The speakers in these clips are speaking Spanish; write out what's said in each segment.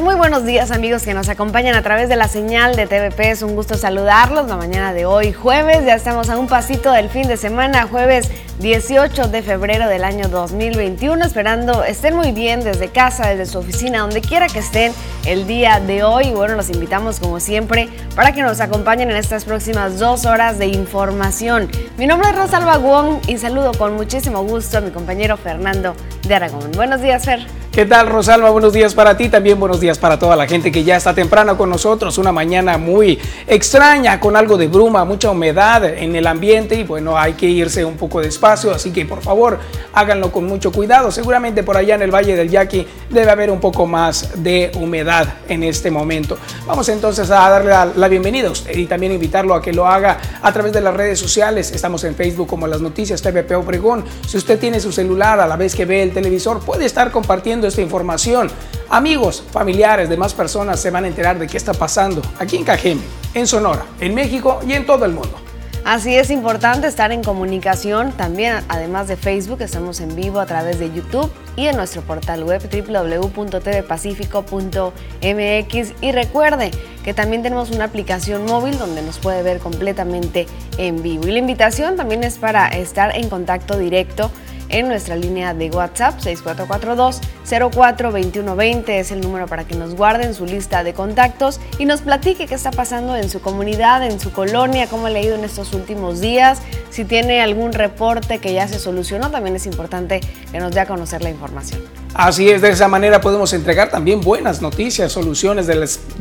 Muy buenos días amigos que nos acompañan a través de la señal de TVP. Es un gusto saludarlos la mañana de hoy, jueves. Ya estamos a un pasito del fin de semana, jueves 18 de febrero del año 2021. Esperando estén muy bien desde casa, desde su oficina, donde quiera que estén el día de hoy. Y bueno, los invitamos como siempre para que nos acompañen en estas próximas dos horas de información. Mi nombre es Rosalba Wong y saludo con muchísimo gusto a mi compañero Fernando de Aragón. Buenos días, Fer. ¿Qué tal, Rosalba? Buenos días para ti, también buenos días para toda la gente que ya está temprano con nosotros. Una mañana muy extraña, con algo de bruma, mucha humedad en el ambiente y bueno, hay que irse un poco despacio, así que por favor háganlo con mucho cuidado. Seguramente por allá en el Valle del Yaqui debe haber un poco más de humedad en este momento. Vamos entonces a darle la, bienvenida a usted y también invitarlo a que lo haga a través de las redes sociales. Estamos en Facebook como Las Noticias TVP Obregón. Si usted tiene su celular a la vez que ve el televisor, puede estar compartiendo esta información. Amigos, familiares, demás personas se van a enterar de qué está pasando aquí en Cajeme, en Sonora, en México y en todo el mundo. Así es importante estar en comunicación. También, además de Facebook, estamos en vivo a través de YouTube y en nuestro portal web www.tvpacifico.mx. Y recuerde que también tenemos una aplicación móvil donde nos puede ver completamente en vivo. Y la invitación también es para estar en contacto directo en nuestra línea de WhatsApp 6442-042120 es el número para que nos guarden su lista de contactos y nos platique qué está pasando en su comunidad, en su colonia, cómo ha ido en estos últimos días, si tiene algún reporte que ya se solucionó, también es importante que nos dé a conocer la información. Así es, de esa manera podemos entregar también buenas noticias, soluciones de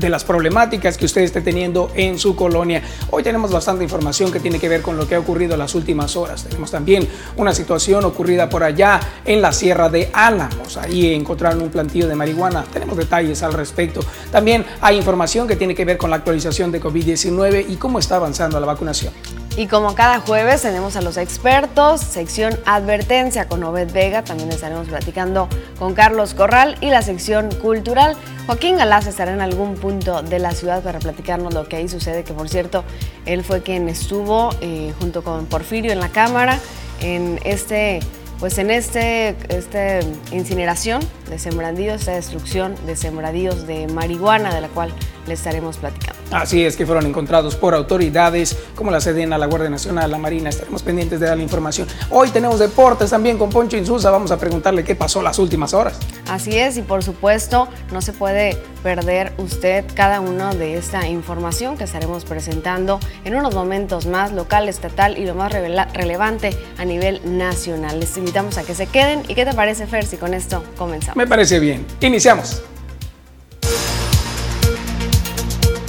las, problemáticas que usted esté teniendo en su colonia. Hoy tenemos bastante información que tiene que ver con lo que ha ocurrido en las últimas horas. Tenemos también una situación ocurrida por allá en la Sierra de Álamos. Ahí encontraron un plantillo de marihuana. Tenemos detalles al respecto. También hay información que tiene que ver con la actualización de COVID-19 y cómo está avanzando la vacunación. Y como cada jueves tenemos a los expertos, sección advertencia con Obed Vega, también estaremos platicando con Carlos Corral y la sección cultural. Joaquín Galás estará en algún punto de la ciudad para platicarnos lo que ahí sucede, que por cierto, él fue quien estuvo eh, junto con Porfirio en la Cámara en este pues en este, este incineración de sembradíos, esta destrucción de sembradíos de marihuana de la cual le estaremos platicando. Así es que fueron encontrados por autoridades como la Sedena, la Guardia Nacional, la Marina. Estaremos pendientes de dar la información. Hoy tenemos deportes también con Poncho Insusa. Vamos a preguntarle qué pasó las últimas horas. Así es, y por supuesto, no se puede perder usted cada uno de esta información que estaremos presentando en unos momentos más, local, estatal y lo más relevante a nivel nacional. Les invitamos a que se queden. ¿Y qué te parece, Fer, si con esto comenzamos? Me parece bien. Iniciamos.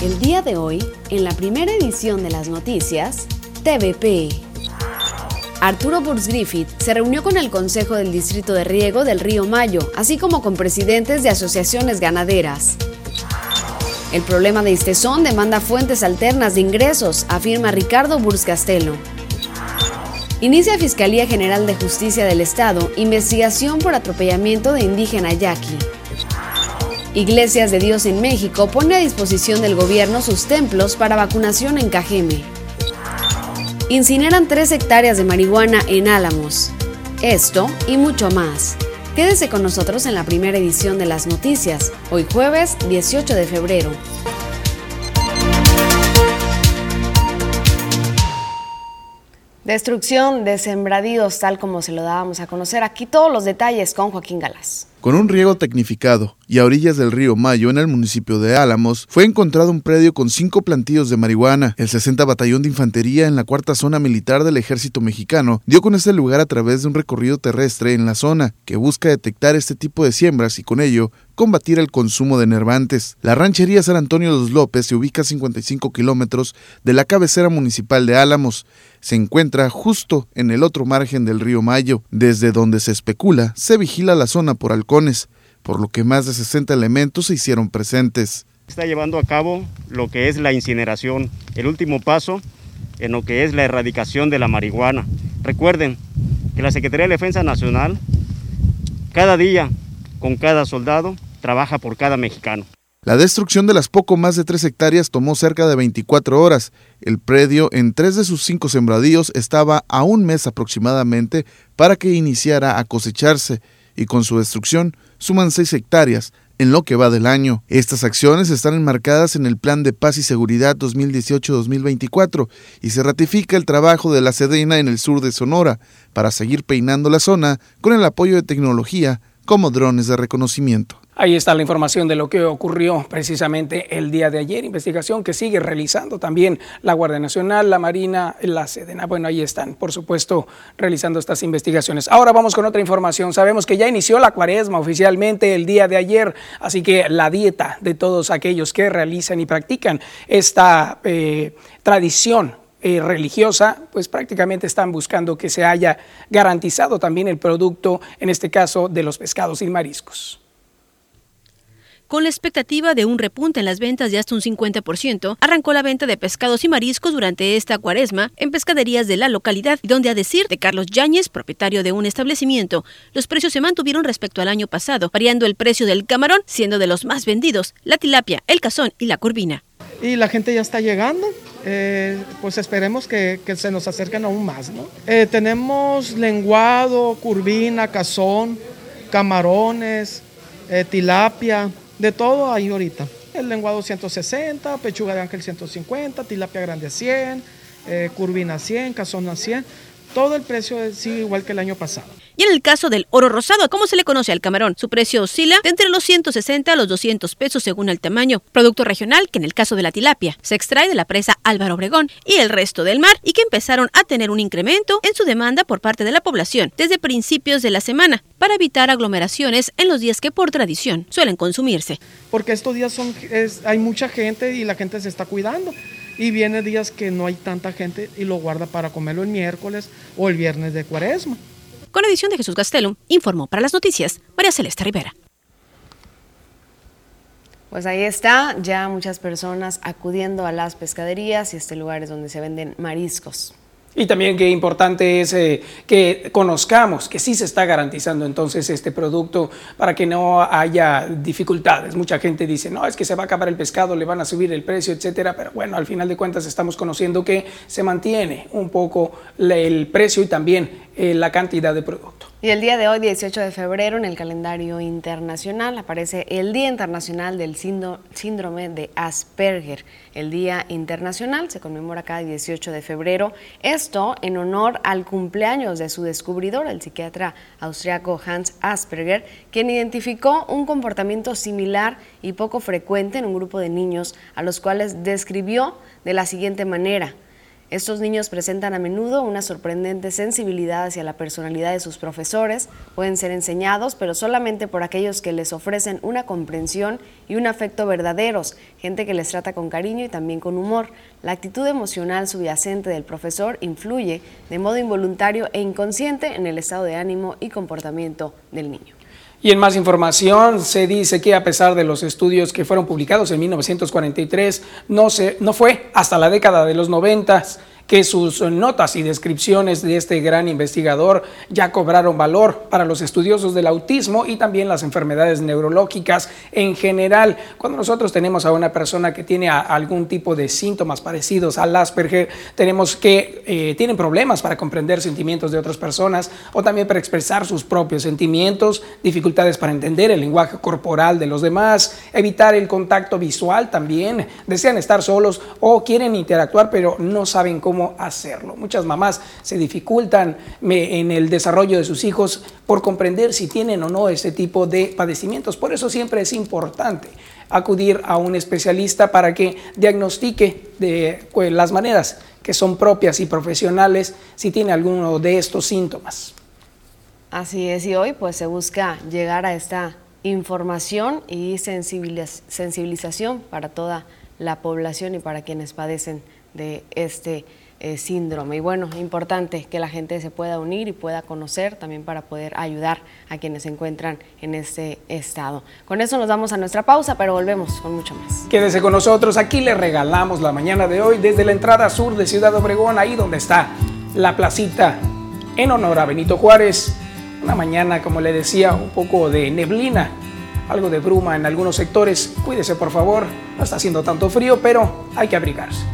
El día de hoy, en la primera edición de las noticias, TVP. Arturo Burns Griffith se reunió con el Consejo del Distrito de Riego del Río Mayo, así como con presidentes de asociaciones ganaderas. El problema de Istezón demanda fuentes alternas de ingresos, afirma Ricardo Burns Castelo. Inicia Fiscalía General de Justicia del Estado investigación por atropellamiento de indígena yaqui. Iglesias de Dios en México pone a disposición del gobierno sus templos para vacunación en Cajeme. Incineran tres hectáreas de marihuana en Álamos. Esto y mucho más. Quédese con nosotros en la primera edición de las noticias, hoy jueves 18 de febrero. Destrucción de sembradíos, tal como se lo dábamos a conocer. Aquí todos los detalles con Joaquín Galás. Con un riego tecnificado y a orillas del río Mayo, en el municipio de Álamos, fue encontrado un predio con cinco plantillos de marihuana. El 60 Batallón de Infantería en la cuarta zona militar del ejército mexicano dio con este lugar a través de un recorrido terrestre en la zona que busca detectar este tipo de siembras y con ello combatir el consumo de nervantes. La ranchería San Antonio de los López se ubica a 55 kilómetros de la cabecera municipal de Álamos. Se encuentra justo en el otro margen del río Mayo, desde donde se especula se vigila la zona por por lo que más de 60 elementos se hicieron presentes. Está llevando a cabo lo que es la incineración, el último paso en lo que es la erradicación de la marihuana. Recuerden que la Secretaría de Defensa Nacional cada día con cada soldado trabaja por cada mexicano. La destrucción de las poco más de tres hectáreas tomó cerca de 24 horas. El predio en tres de sus cinco sembradíos estaba a un mes aproximadamente para que iniciara a cosecharse y con su destrucción suman seis hectáreas, en lo que va del año. Estas acciones están enmarcadas en el Plan de Paz y Seguridad 2018-2024 y se ratifica el trabajo de la Sedena en el sur de Sonora para seguir peinando la zona con el apoyo de tecnología como drones de reconocimiento. Ahí está la información de lo que ocurrió precisamente el día de ayer, investigación que sigue realizando también la Guardia Nacional, la Marina, la Sedena. Bueno, ahí están, por supuesto, realizando estas investigaciones. Ahora vamos con otra información. Sabemos que ya inició la cuaresma oficialmente el día de ayer, así que la dieta de todos aquellos que realizan y practican esta eh, tradición eh, religiosa, pues prácticamente están buscando que se haya garantizado también el producto, en este caso de los pescados y mariscos. Con la expectativa de un repunte en las ventas de hasta un 50%, arrancó la venta de pescados y mariscos durante esta cuaresma en pescaderías de la localidad, donde a decir de Carlos Yáñez, propietario de un establecimiento, los precios se mantuvieron respecto al año pasado, variando el precio del camarón, siendo de los más vendidos la tilapia, el cazón y la curvina. Y la gente ya está llegando, eh, pues esperemos que, se nos acerquen aún más. ¿no? Eh, tenemos lenguado, curvina, cazón, camarones, eh, tilapia, de todo ahí ahorita. El lenguado 160, pechuga de ángel 150, tilapia grande 100, eh, curvina 100, cazón 100. Todo el precio sigue igual que el año pasado. Y en el caso del oro rosado, ¿cómo se le conoce al camarón? Su precio oscila de entre los 160 a los 200 pesos según el tamaño. Producto regional que en el caso de la tilapia se extrae de la presa Álvaro Obregón y el resto del mar y que empezaron a tener un incremento en su demanda por parte de la población desde principios de la semana para evitar aglomeraciones en los días que por tradición suelen consumirse. Porque estos días son, hay mucha gente y la gente se está cuidando y viene días que no hay tanta gente y lo guarda para comerlo el miércoles o el viernes de cuaresma. Con edición de Jesús Gastelum, informó para las noticias María Celeste Rivera. Pues ahí está, ya muchas personas acudiendo a las pescaderías y este lugar es donde se venden mariscos. Y también qué importante es eh, que conozcamos que sí se está garantizando entonces este producto para que no haya dificultades. Mucha gente dice, no, es que se va a acabar el pescado, le van a subir el precio, etcétera. Pero bueno, al final de cuentas estamos conociendo que se mantiene un poco el precio y también eh, la cantidad de producto. Y el día de hoy, 18 de febrero, en el calendario internacional aparece el Día Internacional del Síndrome de Asperger. El Día Internacional se conmemora cada 18 de febrero. Esto en honor al cumpleaños de su descubridor, el psiquiatra austriaco Hans Asperger, quien identificó un comportamiento similar y poco frecuente en un grupo de niños a los cuales describió de la siguiente manera. Estos niños presentan a menudo una sorprendente sensibilidad hacia la personalidad de sus profesores, pueden ser enseñados, pero solamente por aquellos que les ofrecen una comprensión y un afecto verdaderos, gente que les trata con cariño y también con humor. La actitud emocional subyacente del profesor influye de modo involuntario e inconsciente en el estado de ánimo y comportamiento del niño. Y en más información se dice que a pesar de los estudios que fueron publicados en 1943, no, se, no fue hasta la década de los 90 que sus notas y descripciones de este gran investigador ya cobraron valor para los estudiosos del autismo y también las enfermedades neurológicas en general. Cuando nosotros tenemos a una persona que tiene algún tipo de síntomas parecidos al Asperger, tenemos que eh, tienen problemas para comprender sentimientos de otras personas o también para expresar sus propios sentimientos, dificultades para entender el lenguaje corporal de los demás, evitar el contacto visual también, desean estar solos o quieren interactuar pero no saben cómo cómo hacerlo. Muchas mamás se dificultan en el desarrollo de sus hijos por comprender si tienen o no ese tipo de padecimientos. Por eso siempre es importante acudir a un especialista para que diagnostique de pues, las maneras que son propias y profesionales si tiene alguno de estos síntomas. Así es, y hoy pues se busca llegar a esta información y sensibilización para toda la población y para quienes padecen de este eh, síndrome. Y bueno, importante que la gente se pueda unir y pueda conocer también para poder ayudar a quienes se encuentran en este estado. Con eso nos vamos a nuestra pausa, pero volvemos con mucho más. Quédese con nosotros, aquí le regalamos la mañana de hoy desde la entrada sur de Ciudad Obregón, ahí donde está la placita en honor a Benito Juárez. Una mañana, como le decía, un poco de neblina, algo de bruma en algunos sectores. Cuídese por favor, no está haciendo tanto frío, pero hay que abrigarse.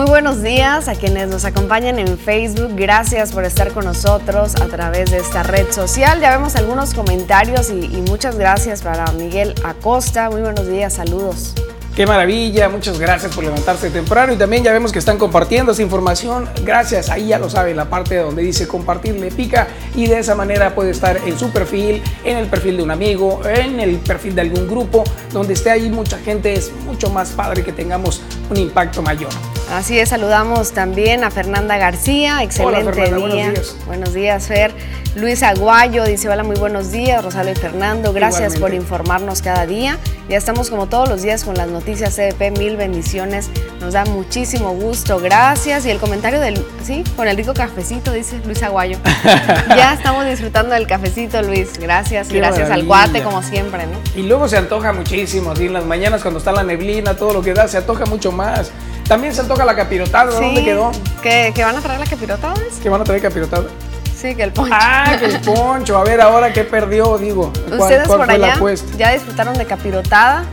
Muy buenos días a quienes nos acompañan en Facebook. Gracias por estar con nosotros a través de esta red social. Ya vemos algunos comentarios y, muchas gracias para Miguel Acosta. Muy buenos días, saludos. Qué maravilla, muchas gracias por levantarse temprano y también ya vemos que están compartiendo esa información. Gracias, ahí ya lo saben, la parte donde dice compartir le pica y de esa manera puede estar en su perfil, en el perfil de un amigo, en el perfil de algún grupo, donde esté ahí mucha gente, es mucho más padre que tengamos un impacto mayor. Así es, saludamos también a Fernanda García, excelente Hola, Fernanda, día. buenos días. Buenos días, Fer. Luis Aguayo dice, hola, muy buenos días, Rosario y Fernando, gracias por informarnos cada día. Ya estamos como todos los días con las noticias CDP, mil bendiciones, nos da muchísimo gusto, gracias. Y el comentario del, sí, con el rico cafecito, dice Luis Aguayo. ya estamos disfrutando del cafecito, Luis, gracias. Qué gracias al guate, como siempre, ¿no? Y luego se antoja muchísimo, así en las mañanas cuando está la neblina, todo lo que da, se antoja mucho más. También se antoja la capirotada, ¿dónde Sí, quedó? ¿Que, que van a traer la capirotada? ¿Que van a traer capirotada? Sí, que el poncho. Ah, que el poncho. A ver, ahora qué perdió, digo. ¿Cuál, Ustedes cuál por fue la allá apuesta? ya disfrutaron de capirotada.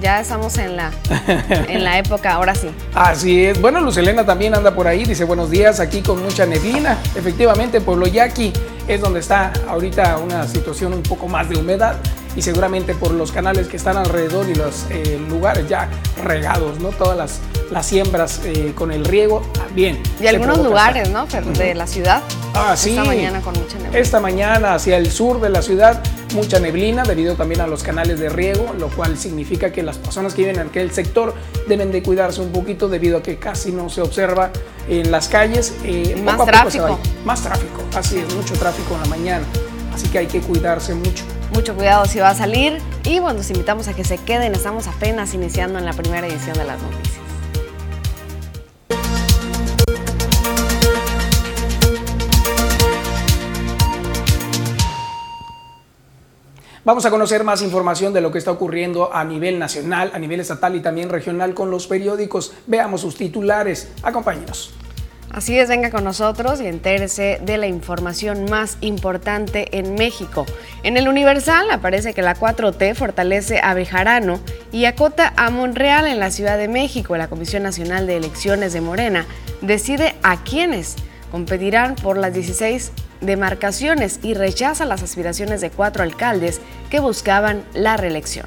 Ya estamos en la, en la época, ahora sí. Así es. Bueno, Lucelena también anda por ahí. Dice buenos días aquí con mucha neblina. Efectivamente, Pueblo Yaqui es donde está ahorita una situación un poco más de humedad y seguramente por los canales que están alrededor y los eh, lugares ya regados, ¿no? Todas las, las siembras eh, con el riego también. Y algunos lugares, ¿no? De la ciudad. Ah, sí. Esta mañana con mucha neblina. Esta mañana hacia el sur de la ciudad, mucha neblina debido también a los canales de riego, lo cual significa que las personas que viven en aquel sector deben de cuidarse un poquito debido a que casi no se observa en las calles. eh, Más poco a poco se tráfico. va. Más tráfico, así es, mucho tráfico en la mañana. Así que hay que cuidarse mucho. Mucho cuidado si va a salir. Y bueno, los invitamos a que se queden. Estamos apenas iniciando en la primera edición de las noticias. Vamos a conocer más información de lo que está ocurriendo a nivel nacional, a nivel estatal y también regional con los periódicos. Veamos sus titulares. Acompáñenos. Así es, venga con nosotros y entérese de la información más importante en México. En el Universal aparece que la 4T fortalece a Bejarano y acota a Monreal en la Ciudad de México. La Comisión Nacional de Elecciones de Morena decide a quiénes competirán por las 16 demarcaciones y rechaza las aspiraciones de cuatro alcaldes que buscaban la reelección.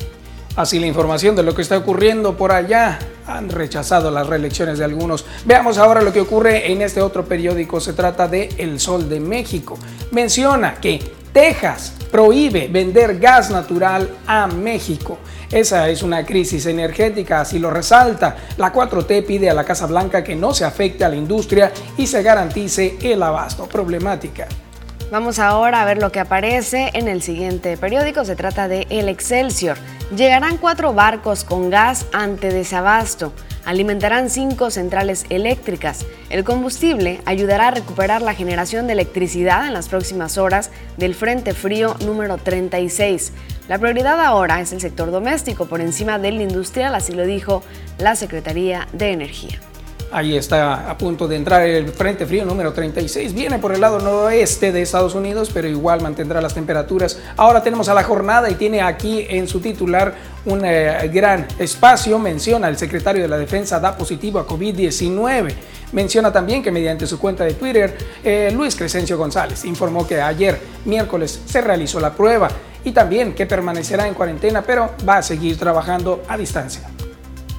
Así la información de lo que está ocurriendo por allá. Han rechazado las reelecciones de algunos. Veamos ahora lo que ocurre en este otro periódico. Se trata de El Sol de México. Menciona que Texas prohíbe vender gas natural a México. Esa es una crisis energética, así lo resalta. La 4T pide a la Casa Blanca que no se afecte a la industria y se garantice el abasto. Problemática. Vamos ahora a ver lo que aparece en el siguiente periódico. Se trata de El Excelsior. Llegarán cuatro barcos con gas ante desabasto. Alimentarán cinco centrales eléctricas. El combustible ayudará a recuperar la generación de electricidad en las próximas horas del Frente Frío número 36. La prioridad ahora es el sector doméstico por encima del industrial, así lo dijo la Secretaría de Energía. Ahí está a punto de entrar el Frente Frío número 36. Viene por el lado noroeste de Estados Unidos, pero igual mantendrá las temperaturas. Ahora tenemos a la jornada y tiene aquí en su titular un eh, gran espacio. Menciona el secretario de la Defensa da positivo a COVID-19. Menciona también que mediante su cuenta de Twitter, eh, Luis Crescencio González informó que ayer, miércoles, se realizó la prueba y también que permanecerá en cuarentena, pero va a seguir trabajando a distancia.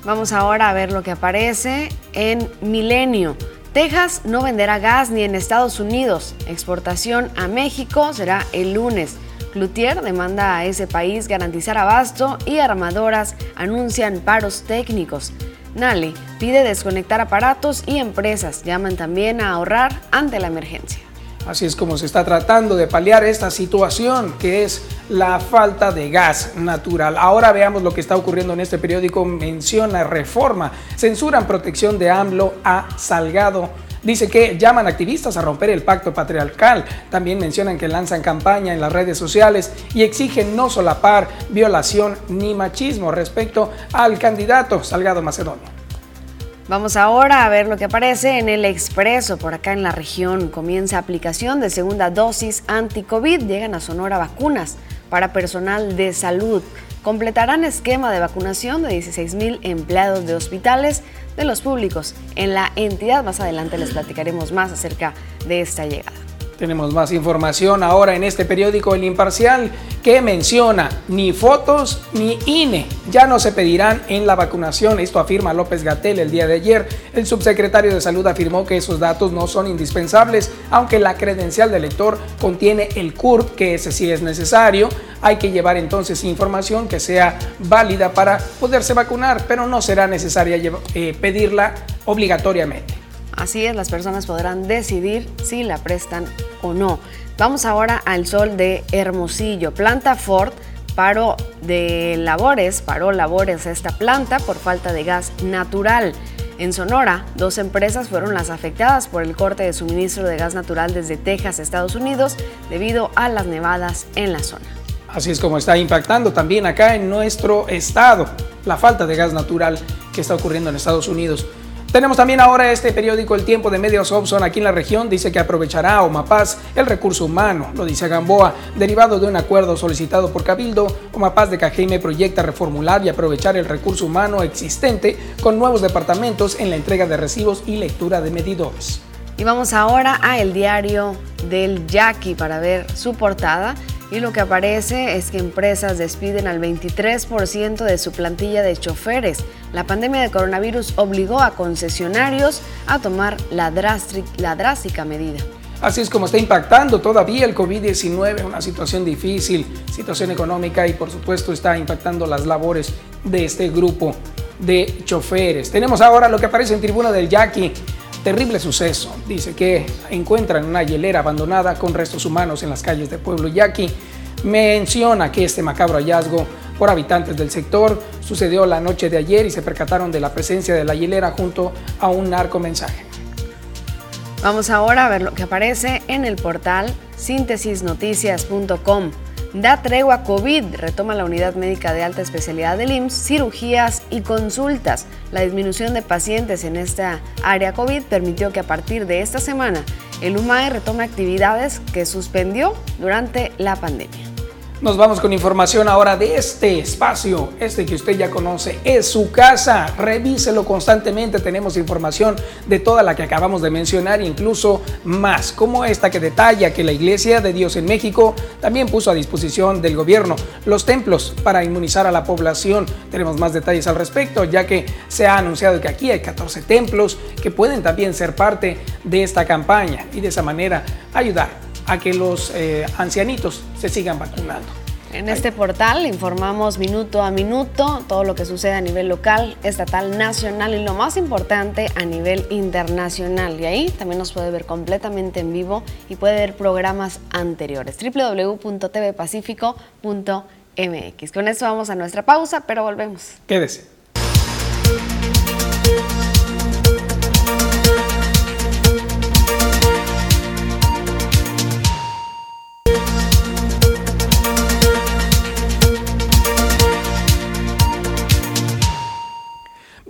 Vamos ahora a ver lo que aparece en Milenio. Texas no venderá gas ni en Estados Unidos. Exportación a México será el lunes. Cloutier demanda a ese país garantizar abasto y armadoras anuncian paros técnicos. Nale pide desconectar aparatos y empresas. Llaman también a ahorrar ante la emergencia. Así es como se está tratando de paliar esta situación que es la falta de gas natural. Ahora veamos lo que está ocurriendo en este periódico. Menciona reforma, censuran protección de AMLO a Salgado. Dice que llaman activistas a romper el pacto patriarcal. También mencionan que lanzan campaña en las redes sociales y exigen no solapar violación ni machismo respecto al candidato Salgado Macedonio. Vamos ahora a ver lo que aparece en el Expreso. Por acá en la región comienza aplicación de segunda dosis anti-COVID. Llegan a Sonora vacunas para personal de salud. completarán esquema de vacunación de 16 mil empleados de hospitales de los públicos en la entidad. Más adelante les platicaremos más acerca de esta llegada. Tenemos más información ahora en este periódico El Imparcial que menciona ni fotos ni INE. Ya no se pedirán en la vacunación. Esto afirma López Gatel el día de ayer. El subsecretario de Salud afirmó que esos datos no son indispensables, aunque la credencial del lector contiene el CURP, que ese sí es necesario. Hay que llevar entonces información que sea válida para poderse vacunar, pero no será necesaria eh, pedirla obligatoriamente. Así es, las personas podrán decidir si la prestan o no. Vamos ahora al sol de Hermosillo. Planta Ford paró de labores, paró labores esta planta por falta de gas natural. En Sonora, dos empresas fueron las afectadas por el corte de suministro de gas natural desde Texas, Estados Unidos, debido a las nevadas en la zona. Así es como está impactando también acá en nuestro estado la falta de gas natural que está ocurriendo en Estados Unidos. Tenemos también ahora este periódico El Tiempo de Medios Opson aquí en la región. Dice que aprovechará Omapaz el recurso humano, lo dice Gamboa. Derivado de un acuerdo solicitado por Cabildo, Omapaz de Cajeme proyecta reformular y aprovechar el recurso humano existente con nuevos departamentos en la entrega de recibos y lectura de medidores. Y vamos ahora a el diario del Yaqui para ver su portada y lo que aparece es que empresas despiden al 23% de su plantilla de choferes. La pandemia de coronavirus obligó a concesionarios a tomar la, drástica medida. Así es como está impactando todavía el COVID-19, una situación difícil, situación económica y por supuesto está impactando las labores de este grupo de choferes. Tenemos ahora lo que aparece en tribuna del Yaqui. Terrible suceso. Dice que encuentran una hielera abandonada con restos humanos en las calles del pueblo yaqui. Menciona que este macabro hallazgo por habitantes del sector sucedió la noche de ayer y se percataron de la presencia de la hielera junto a un narco mensaje. Vamos ahora a ver lo que aparece en el portal síntesisnoticias.com. Da tregua COVID, retoma la unidad médica de alta especialidad del IMSS, cirugías y consultas. La disminución de pacientes en esta área COVID permitió que a partir de esta semana el UMAE retome actividades que suspendió durante la pandemia. Nos vamos con información ahora de este espacio, este que usted ya conoce, es su casa. Revíselo constantemente, tenemos información de toda la que acabamos de mencionar, incluso más, como esta que detalla que la Iglesia de Dios en México también puso a disposición del gobierno los templos para inmunizar a la población. Tenemos más detalles al respecto, ya que se ha anunciado que aquí hay 14 templos que pueden también ser parte de esta campaña y de esa manera ayudar a que los eh, ancianitos se sigan vacunando. En este portal informamos minuto a minuto todo lo que sucede a nivel local, estatal, nacional y lo más importante a nivel internacional. Y ahí también nos puede ver completamente en vivo y puede ver programas anteriores. www.tvpacifico.mx. Con eso vamos a nuestra pausa, pero volvemos. Quédese.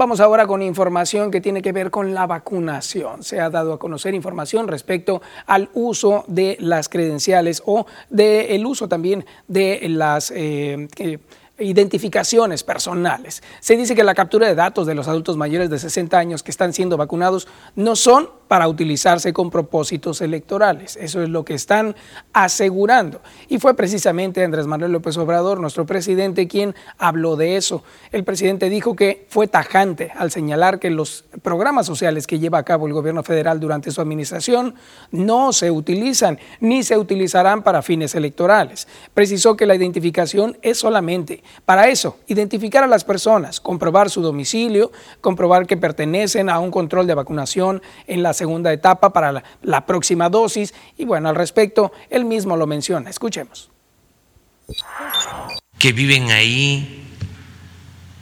Vamos ahora con información que tiene que ver con la vacunación. Se ha dado a conocer información respecto al uso de las credenciales o del uso también de las... Eh, identificaciones personales. Se dice que la captura de datos de los adultos mayores de 60 años que están siendo vacunados no son para utilizarse con propósitos electorales. Eso es lo que están asegurando. Y fue precisamente Andrés Manuel López Obrador, nuestro presidente, quien habló de eso. El presidente dijo que fue tajante al señalar que los programas sociales que lleva a cabo el gobierno federal durante su administración no se utilizan ni se utilizarán para fines electorales. Precisó que la identificación es solamente para eso, identificar a las personas, comprobar su domicilio, comprobar que pertenecen a un control de vacunación en la segunda etapa para la, próxima dosis. Y bueno, al respecto, él mismo lo menciona. Escuchemos. Que viven ahí,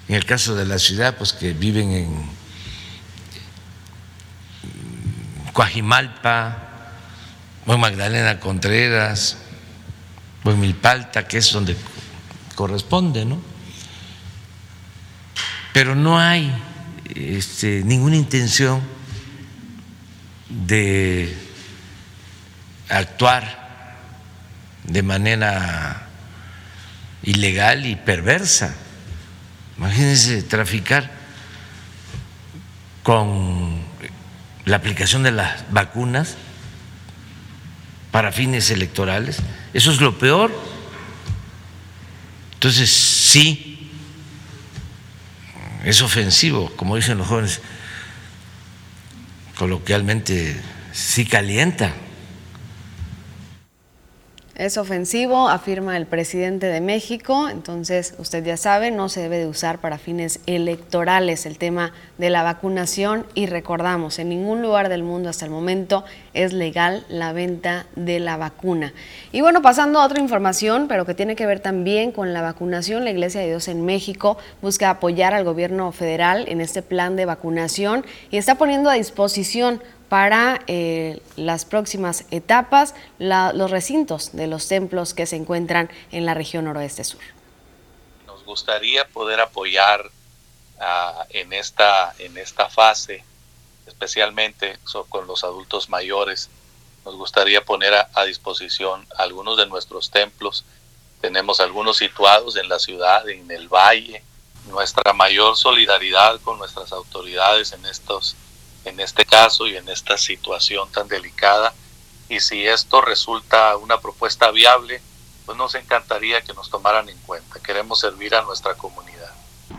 en el caso de la ciudad, pues que viven en Coajimalpa, o Magdalena Contreras, o en Milpalta, que es donde corresponde, ¿no? Pero no hay este, ninguna intención de actuar de manera ilegal y perversa. Imagínense traficar con la aplicación de las vacunas para fines electorales. Eso es lo peor. Entonces, sí, es ofensivo, como dicen los jóvenes, coloquialmente, sí calienta. Es ofensivo, afirma el presidente de México, entonces usted ya sabe, no se debe de usar para fines electorales el tema de la vacunación y recordamos, en ningún lugar del mundo hasta el momento es legal la venta de la vacuna. Y bueno, pasando a otra información, pero que tiene que ver también con la vacunación, la Iglesia de Dios en México busca apoyar al gobierno federal en este plan de vacunación y está poniendo a disposición para eh, las próximas etapas los recintos de los templos que se encuentran en la región noroeste sur. Nos gustaría poder apoyar ah, en, esta, en esta fase, especialmente con los adultos mayores. Nos gustaría poner a, disposición algunos de nuestros templos. Tenemos algunos situados en la ciudad, en el valle. Nuestra mayor solidaridad con nuestras autoridades en estos en este caso y en esta situación tan delicada. Y si esto resulta una propuesta viable, pues nos encantaría que nos tomaran en cuenta. Queremos servir a nuestra comunidad.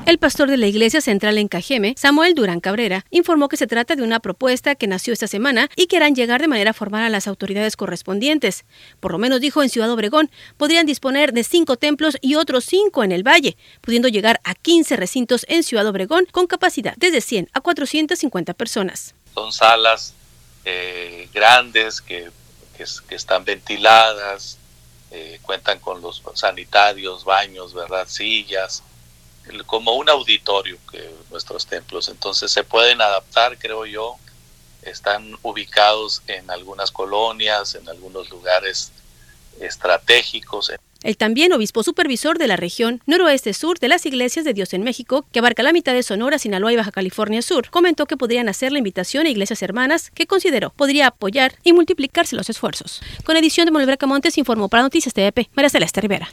El pastor de la Iglesia Central en Cajeme, Samuel Durán Cabrera, informó que se trata de una propuesta que nació esta semana y que harán llegar de manera formal a las autoridades correspondientes. Por lo menos dijo en Ciudad Obregón, podrían disponer de cinco templos y otros cinco en el Valle, pudiendo llegar a 15 recintos en Ciudad Obregón con capacidad desde 100 a 450 personas. Son salas eh, grandes que, están ventiladas, eh, cuentan con los sanitarios, baños, ¿verdad? Sillas como un auditorio que nuestros templos. Entonces se pueden adaptar, creo yo. Están ubicados en algunas colonias, en algunos lugares estratégicos. El también obispo supervisor de la región noroeste sur de las iglesias de Dios en México, que abarca la mitad de Sonora, Sinaloa y Baja California Sur, comentó que podrían hacer la invitación a iglesias hermanas que consideró podría apoyar y multiplicarse los esfuerzos. Con edición de Manuel Montes informó para Noticias TVP, María Celeste Rivera.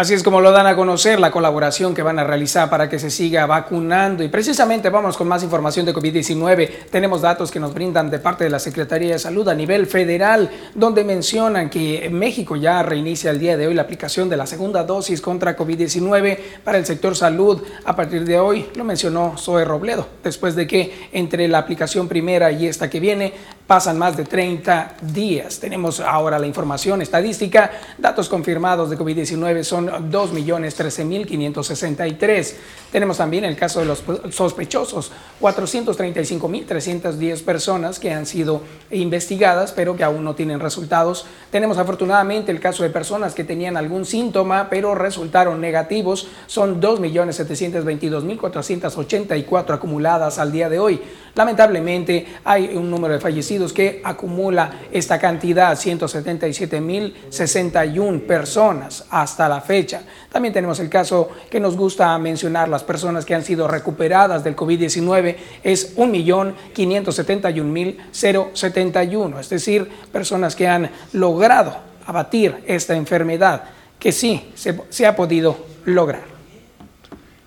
Así es como lo dan a conocer la colaboración que van a realizar para que se siga vacunando. Y precisamente vamos con más información de COVID-19. Tenemos datos que nos brindan de parte de la Secretaría de Salud a nivel federal, donde mencionan que México ya reinicia el día de hoy la aplicación de la segunda dosis contra COVID-19 para el sector salud. A partir de hoy, lo mencionó Zoe Robledo, después de que entre la aplicación primera y esta que viene pasan más de 30 días. Tenemos ahora la información estadística. Datos confirmados de COVID-19 son 2.013.563. Tenemos también el caso de los sospechosos, 435.310 personas que han sido investigadas, pero que aún no tienen resultados. Tenemos afortunadamente el caso de personas que tenían algún síntoma, pero resultaron negativos. Son 2.722.484 acumuladas al día de hoy. Lamentablemente hay un número de fallecidos que acumula esta cantidad, 177.061 personas hasta la fecha. También tenemos el caso que nos gusta mencionar, las personas que han sido recuperadas del COVID-19 es 1.571.071, es decir, personas que han logrado abatir esta enfermedad, que sí se, se ha podido lograr.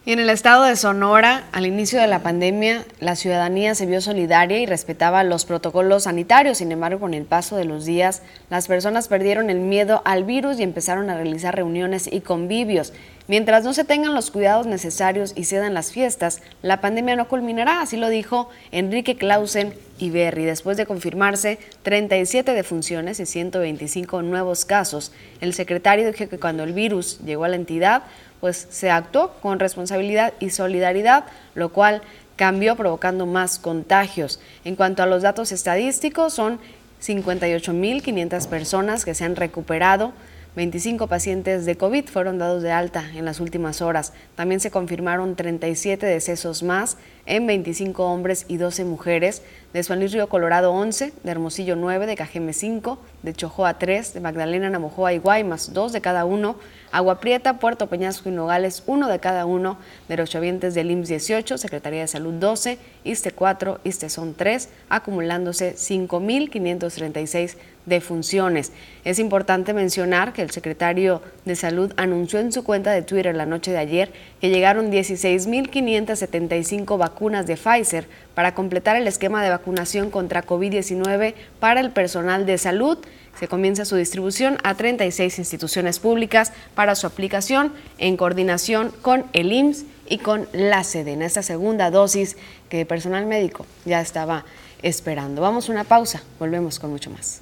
Y en el estado de Sonora, al inicio de la pandemia, la ciudadanía se vio solidaria y respetaba los protocolos sanitarios. Sin embargo, con el paso de los días, las personas perdieron el miedo al virus y empezaron a realizar reuniones y convivios. Mientras no se tengan los cuidados necesarios y se dan las fiestas, la pandemia no culminará, así lo dijo Enrique Clausen Berry. Después de confirmarse 37 defunciones y 125 nuevos casos, el secretario dijo que cuando el virus llegó a la entidad, pues se actuó con responsabilidad y solidaridad, lo cual cambió provocando más contagios. En cuanto a los datos estadísticos, son 58.500 personas que se han recuperado, 25 pacientes de COVID fueron dados de alta en las últimas horas. También se confirmaron 37 decesos más en 25 hombres y 12 mujeres, de San Luis Río Colorado 11, de Hermosillo 9, de Cajeme 5, de Chojoa 3, de Magdalena, Namojoa y Guaymas 2 de cada uno, Agua Prieta, Puerto Peñasco y Nogales 1 de cada uno, de los Chavientes del IMSS 18, Secretaría de Salud 12, ISTE 4, ISTE son 3, acumulándose 5.536 defunciones. Es importante mencionar que el secretario de Salud anunció en su cuenta de Twitter la noche de ayer que llegaron 16.575 vacunas de Pfizer para completar el esquema de vacunación contra COVID-19 para el personal de salud. Se comienza su distribución a 36 instituciones públicas para su aplicación en coordinación con el IMSS y con la sede en esta segunda dosis que el personal médico ya estaba esperando. Vamos a una pausa, volvemos con mucho más.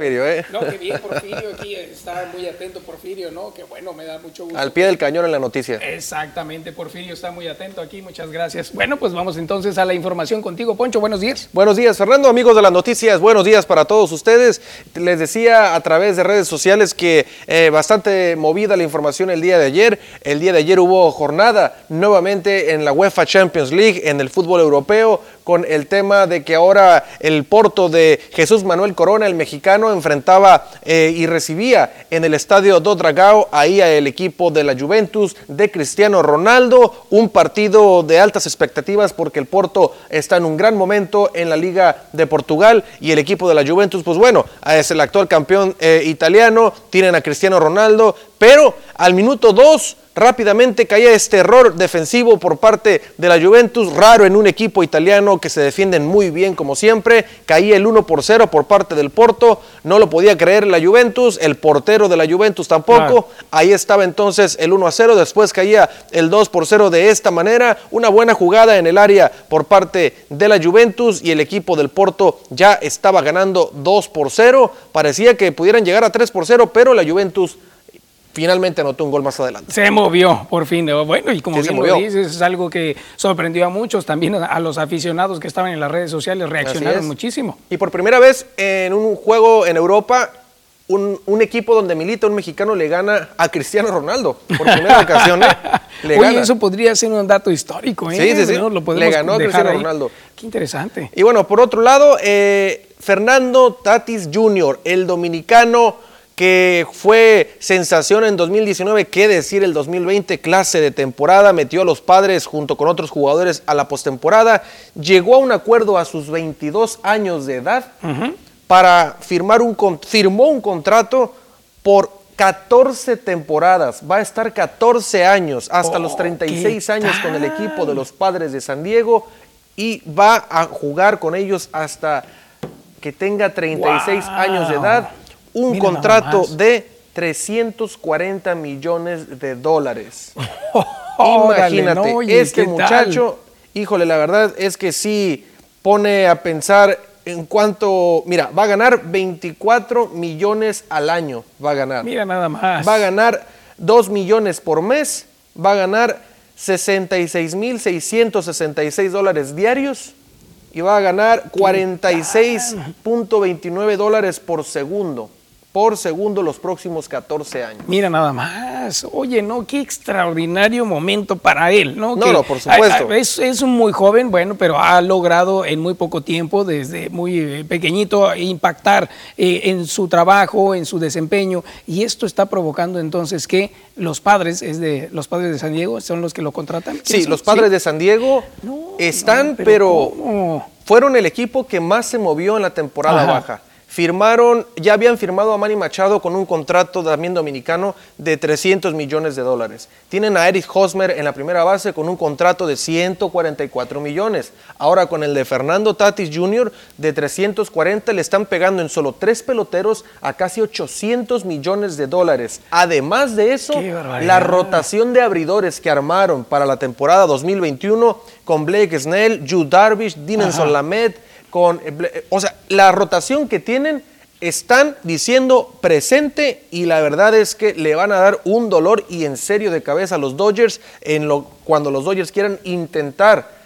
¿Eh? No, qué bien, Porfirio, aquí está muy atento, Porfirio, ¿no? Qué bueno, me da mucho gusto. Al pie del cañón en la noticia. Exactamente, Porfirio está muy atento aquí, muchas gracias. Bueno, pues vamos entonces a la información contigo, Poncho, buenos días. Buenos días, Fernando, amigos de las noticias, buenos días para todos ustedes. Les decía a través de redes sociales que eh, bastante movida la información el día de ayer. El día de ayer hubo jornada nuevamente en la UEFA Champions League, en el fútbol europeo, con el tema de que ahora el Porto de Jesús Manuel Corona, el mexicano, enfrentaba eh, y recibía en el estadio Do Dragao ahí al equipo de la Juventus de Cristiano Ronaldo, un partido de altas expectativas porque el Porto está en un gran momento en la Liga de Portugal y el equipo de la Juventus, pues bueno, es el actual campeón eh, italiano, tienen a Cristiano Ronaldo, pero al minuto 2 rápidamente caía este error defensivo por parte de la Juventus, raro en un equipo italiano que se defienden muy bien como siempre, caía el 1 por 0 por parte del Porto, no lo podía creer la Juventus, el portero de la Juventus tampoco, ahí estaba entonces el 1 a 0, después caía el 2 por 0 de esta manera, una buena jugada en el área por parte de la Juventus y el equipo del Porto ya estaba ganando 2 por 0, parecía que pudieran llegar a 3 por 0, pero la Juventus finalmente anotó un gol más adelante. Se movió, por fin. Bueno, y como bien lo dices, es algo que sorprendió a muchos, también a los aficionados que estaban en las redes sociales, reaccionaron muchísimo. Y por primera vez en un juego en Europa, un, equipo donde milita un mexicano le gana a Cristiano Ronaldo. Por primera ocasión, ¿eh? Le Oye, eso podría ser un dato histórico, ¿eh? Sí, sí, sí. le ganó a Cristiano Ronaldo. Qué interesante. Y bueno, por otro lado, eh, Fernando Tatis Jr., el dominicano que fue sensación en 2019, qué decir el 2020, clase de temporada, metió a los padres junto con otros jugadores a la postemporada, llegó a un acuerdo a sus 22 años de edad para firmar un, firmó un contrato por 14 temporadas, va a estar 14 años, hasta los 36 años con el equipo de los padres de San Diego y va a jugar con ellos hasta que tenga 36 años de edad un contrato de 340 millones de dólares. Imagínate, este muchacho, híjole, la verdad es que sí pone a pensar en cuánto, mira, va a ganar 24 millones al año, va a ganar. Mira nada más. Va a ganar 2 millones por mes, va a ganar 66 mil 666 dólares diarios y va a ganar 46.29 dólares por segundo por segundo los próximos 14 años. Mira nada más. Oye, no, qué extraordinario momento para él, ¿no? No, no, por supuesto. Es, es, un muy joven, bueno, pero ha logrado en muy poco tiempo, desde muy eh, pequeñito, impactar eh, en su trabajo, en su desempeño, y esto está provocando entonces que los padres, es de los padres de San Diego, son los que lo contratan. Sí, los padres de San Diego están, pero, fueron el equipo que más se movió en la temporada baja firmaron, ya habían firmado a Manny Machado con un contrato también dominicano de 300 millones de dólares. Tienen a Eric Hosmer en la primera base con un contrato de 144 millones. Ahora con el de Fernando Tatis Jr. de 340 le están pegando en solo tres peloteros a casi 800 millones de dólares. Además de eso, la rotación de abridores que armaron para la temporada 2021 con Blake Snell, Yu Darvish, Dinenson Lamed, con, eh, eh, o sea, la rotación que tienen están diciendo presente y la verdad es que le van a dar un dolor y en serio de cabeza a los Dodgers en lo, cuando los Dodgers quieran intentar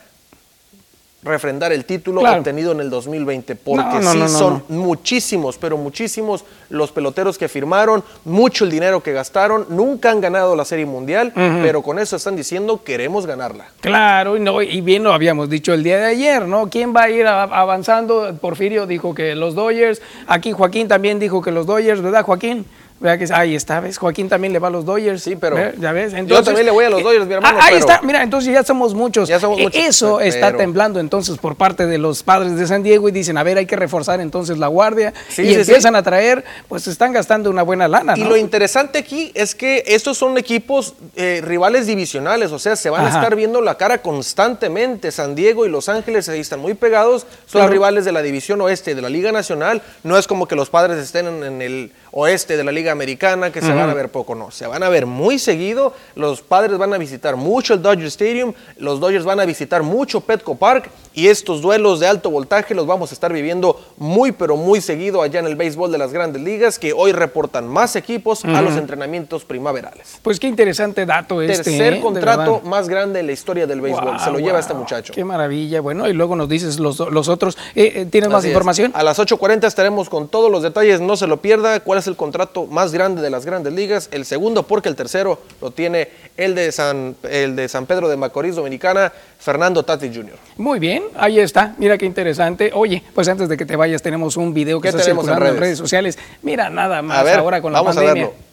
refrendar el título obtenido en el 2020, porque sí son muchísimos, pero muchísimos los peloteros que firmaron, mucho el dinero que gastaron, nunca han ganado la Serie Mundial, pero con eso están diciendo queremos ganarla. Claro, y, no, y bien lo habíamos dicho el día de ayer, ¿no? ¿Quién va a ir avanzando? Porfirio dijo que los Dodgers, aquí Joaquín también dijo que los Dodgers, ¿verdad Joaquín? Que ahí está, ¿ves? Joaquín también le va a los Dodgers. Sí, pero. ¿Ya ves? Entonces, yo también le voy a los eh, Dodgers, mi hermano. ahí está, mira, entonces ya somos muchos. Ya somos muchos. Eso está temblando entonces por parte de los padres de San Diego y dicen, a ver, hay que reforzar entonces la guardia. y empiezan a traer, pues están gastando una buena lana. Y lo interesante aquí es que estos son equipos eh, rivales divisionales, o sea, se van a estar viendo la cara constantemente. San Diego y Los Ángeles ahí están muy pegados, son rivales de la división oeste de la Liga Nacional. No es como que los padres estén en el oeste de la Liga Americana, que se van a ver poco, no, se van a ver muy seguido, los padres van a visitar mucho el Dodger Stadium, los Dodgers van a visitar mucho Petco Park y estos duelos de alto voltaje los vamos a estar viviendo muy pero muy seguido allá en el béisbol de las grandes ligas, que hoy reportan más equipos a los entrenamientos primaverales. Pues qué interesante dato este. Tercer ¿eh? contrato más grande en la historia del béisbol, se lo lleva este muchacho. Qué maravilla, bueno, y luego nos dices los, los otros. Eh, eh, ¿Tienes más información? A las 8.40 estaremos con todos los detalles, no se lo pierda, cuál es el contrato más grande de las grandes ligas, el segundo porque el tercero lo tiene el de San, el de San Pedro de Macorís, Dominicana, Fernando Tati Jr. Muy bien, ahí está, mira qué interesante. Oye, pues antes de que te vayas tenemos un video que está circulando en redes? sociales. Mira, nada más ahora con la vamos pandemia. A verlo.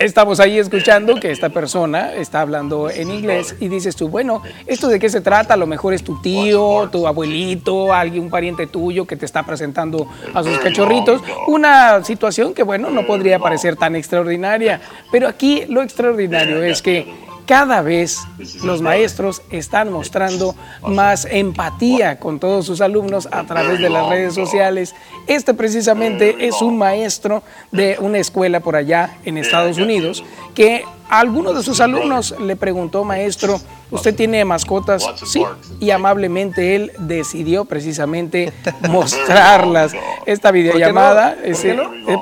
Estamos ahí escuchando que esta persona está hablando en inglés y dices tú, bueno, ¿esto de qué se trata? A lo mejor es tu tío, tu abuelito, un pariente tuyo que te está presentando a sus cachorritos. Una situación que, bueno, no podría parecer tan extraordinaria, pero aquí lo extraordinario es que cada vez los maestros están mostrando más empatía con todos sus alumnos a través de las redes sociales. Este precisamente es un maestro de una escuela por allá en Estados Unidos que a alguno de sus alumnos le preguntó, maestro, ¿usted tiene mascotas? Sí, y amablemente él decidió precisamente mostrarlas. Esta videollamada,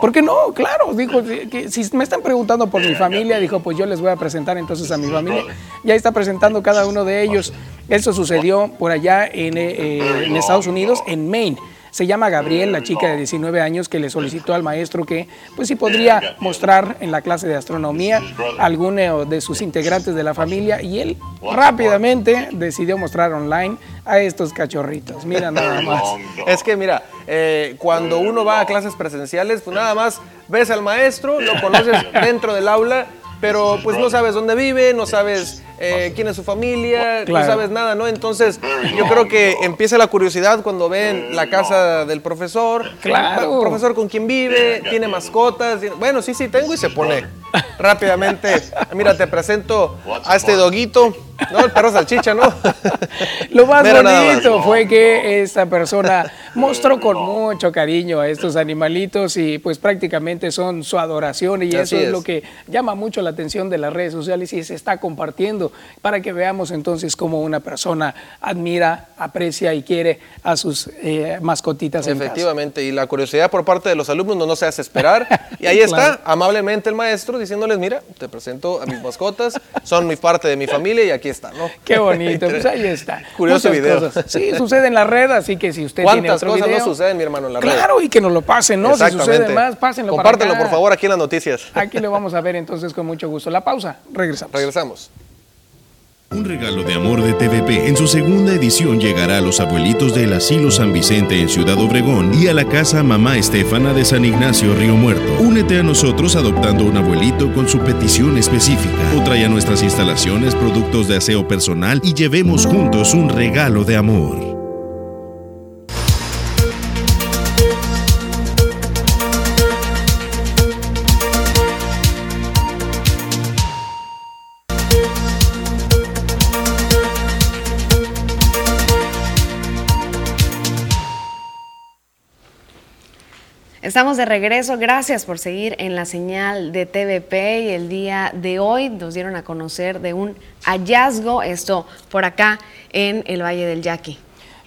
¿Por qué, no? Claro, dijo, que si me están preguntando por mi familia, dijo, pues yo les voy a presentar entonces a mi familia. Ya está presentando cada uno de ellos. Eso sucedió por allá en, eh, en Estados Unidos, en Maine. Se llama Gabriel, la chica de 19 años que le solicitó al maestro que, pues si podría mostrar en la clase de astronomía alguno de sus integrantes de la familia y él rápidamente decidió mostrar online a estos cachorritos. Mira nada más. Es que mira, eh, cuando uno va a clases presenciales, pues nada más ves al maestro, lo conoces dentro del aula pero pues no sabes dónde vive, no sabes eh, quién es su familia, no sabes nada, ¿no? Entonces yo creo que empieza la curiosidad cuando ven la casa del profesor, claro. profesor con quién vive, tiene mascotas, bueno, sí, sí, tengo y se pone rápidamente, mira, te presento a este doguito, ¿no? El perro salchicha, ¿no? Lo más bonito fue que esta persona mostró con mucho cariño a estos animalitos y pues prácticamente son su adoración y eso es, lo que llama mucho la atención de las redes sociales y se está compartiendo para que veamos entonces cómo una persona admira, aprecia y quiere a sus eh, mascotitas. Efectivamente, y la curiosidad por parte de los alumnos no nos hace esperar y ahí está, amablemente el maestro diciéndoles, mira, te presento a mis mascotas, son mi parte de mi familia y aquí están, ¿no? Qué bonito, pues ahí está. Curioso video. Sí, sucede en la red, así que si usted tiene otro cosas no suceden, mi hermano, en la red? Claro, y que nos lo pasen, ¿no? Si sucede más, pásenlo Compártelo, por favor, aquí en las noticias. Aquí lo vamos a ver entonces con mucho gusto. La pausa, regresamos. Regresamos. Un regalo de amor de TVP en su segunda edición llegará a los abuelitos del Asilo San Vicente en Ciudad Obregón y a la casa Mamá Estefana de San Ignacio Río Muerto. Únete a nosotros adoptando un abuelito con su petición específica o trae a nuestras instalaciones productos de aseo personal y llevemos juntos un regalo de amor. Estamos de regreso. Gracias por seguir en la señal de TVP y el día de hoy nos dieron a conocer de un hallazgo, esto por acá en el Valle del Yaqui.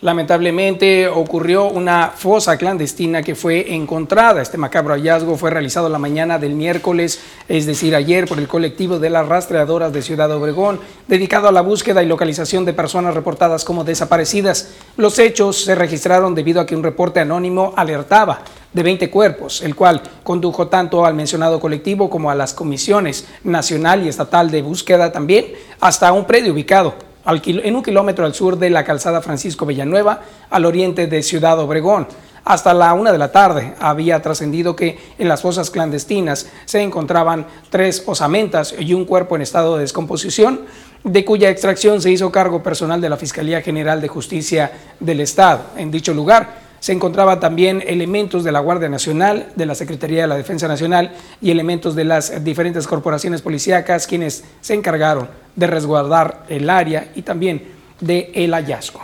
Lamentablemente ocurrió una fosa clandestina que fue encontrada. Este macabro hallazgo fue realizado la mañana del miércoles, es decir, ayer, por el colectivo de las rastreadoras de Ciudad Obregón, dedicado a la búsqueda y localización de personas reportadas como desaparecidas. Los hechos se registraron debido a que un reporte anónimo alertaba de 20 cuerpos, el cual condujo tanto al mencionado colectivo como a las comisiones nacional y estatal de búsqueda también, hasta un predio ubicado en un kilómetro al sur de la calzada Francisco Villanueva, al oriente de Ciudad Obregón. Hasta la una de la tarde había trascendido que en las fosas clandestinas se encontraban tres osamentas y un cuerpo en estado de descomposición, de cuya extracción se hizo cargo personal de la Fiscalía General de Justicia del Estado. En dicho lugar, se encontraban también elementos de la Guardia Nacional, de la Secretaría de la Defensa Nacional y elementos de las diferentes corporaciones policíacas quienes se encargaron de resguardar el área y también de el hallazgo.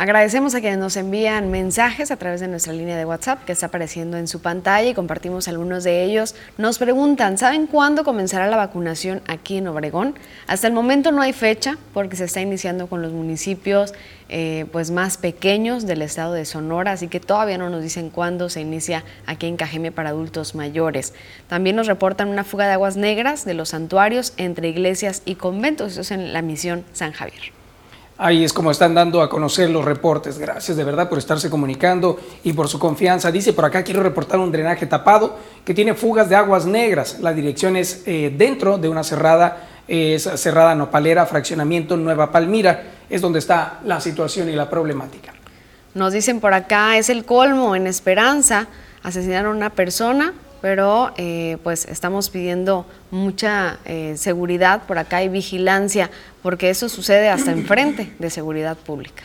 Agradecemos a quienes nos envían mensajes a través de nuestra línea de WhatsApp que está apareciendo en su pantalla y compartimos algunos de ellos. Nos preguntan, ¿saben cuándo comenzará la vacunación aquí en Obregón? Hasta el momento no hay fecha porque se está iniciando con los municipios eh, pues más pequeños del estado de Sonora, así que todavía no nos dicen cuándo se inicia aquí en Cajeme para adultos mayores. También nos reportan una fuga de aguas negras de los santuarios entre iglesias y conventos, eso es en la misión San Javier. Ahí es como están dando a conocer los reportes. Gracias de verdad por estarse comunicando y por su confianza. Dice por acá, quiero reportar un drenaje tapado que tiene fugas de aguas negras. La dirección es eh, dentro de una cerrada, es cerrada nopalera, fraccionamiento Nueva Palmira. Es donde está la situación y la problemática. Nos dicen por acá, es el colmo en Esperanza. Asesinaron a una persona, pero eh, pues estamos pidiendo mucha eh, seguridad por acá y vigilancia, porque eso sucede hasta enfrente de seguridad pública.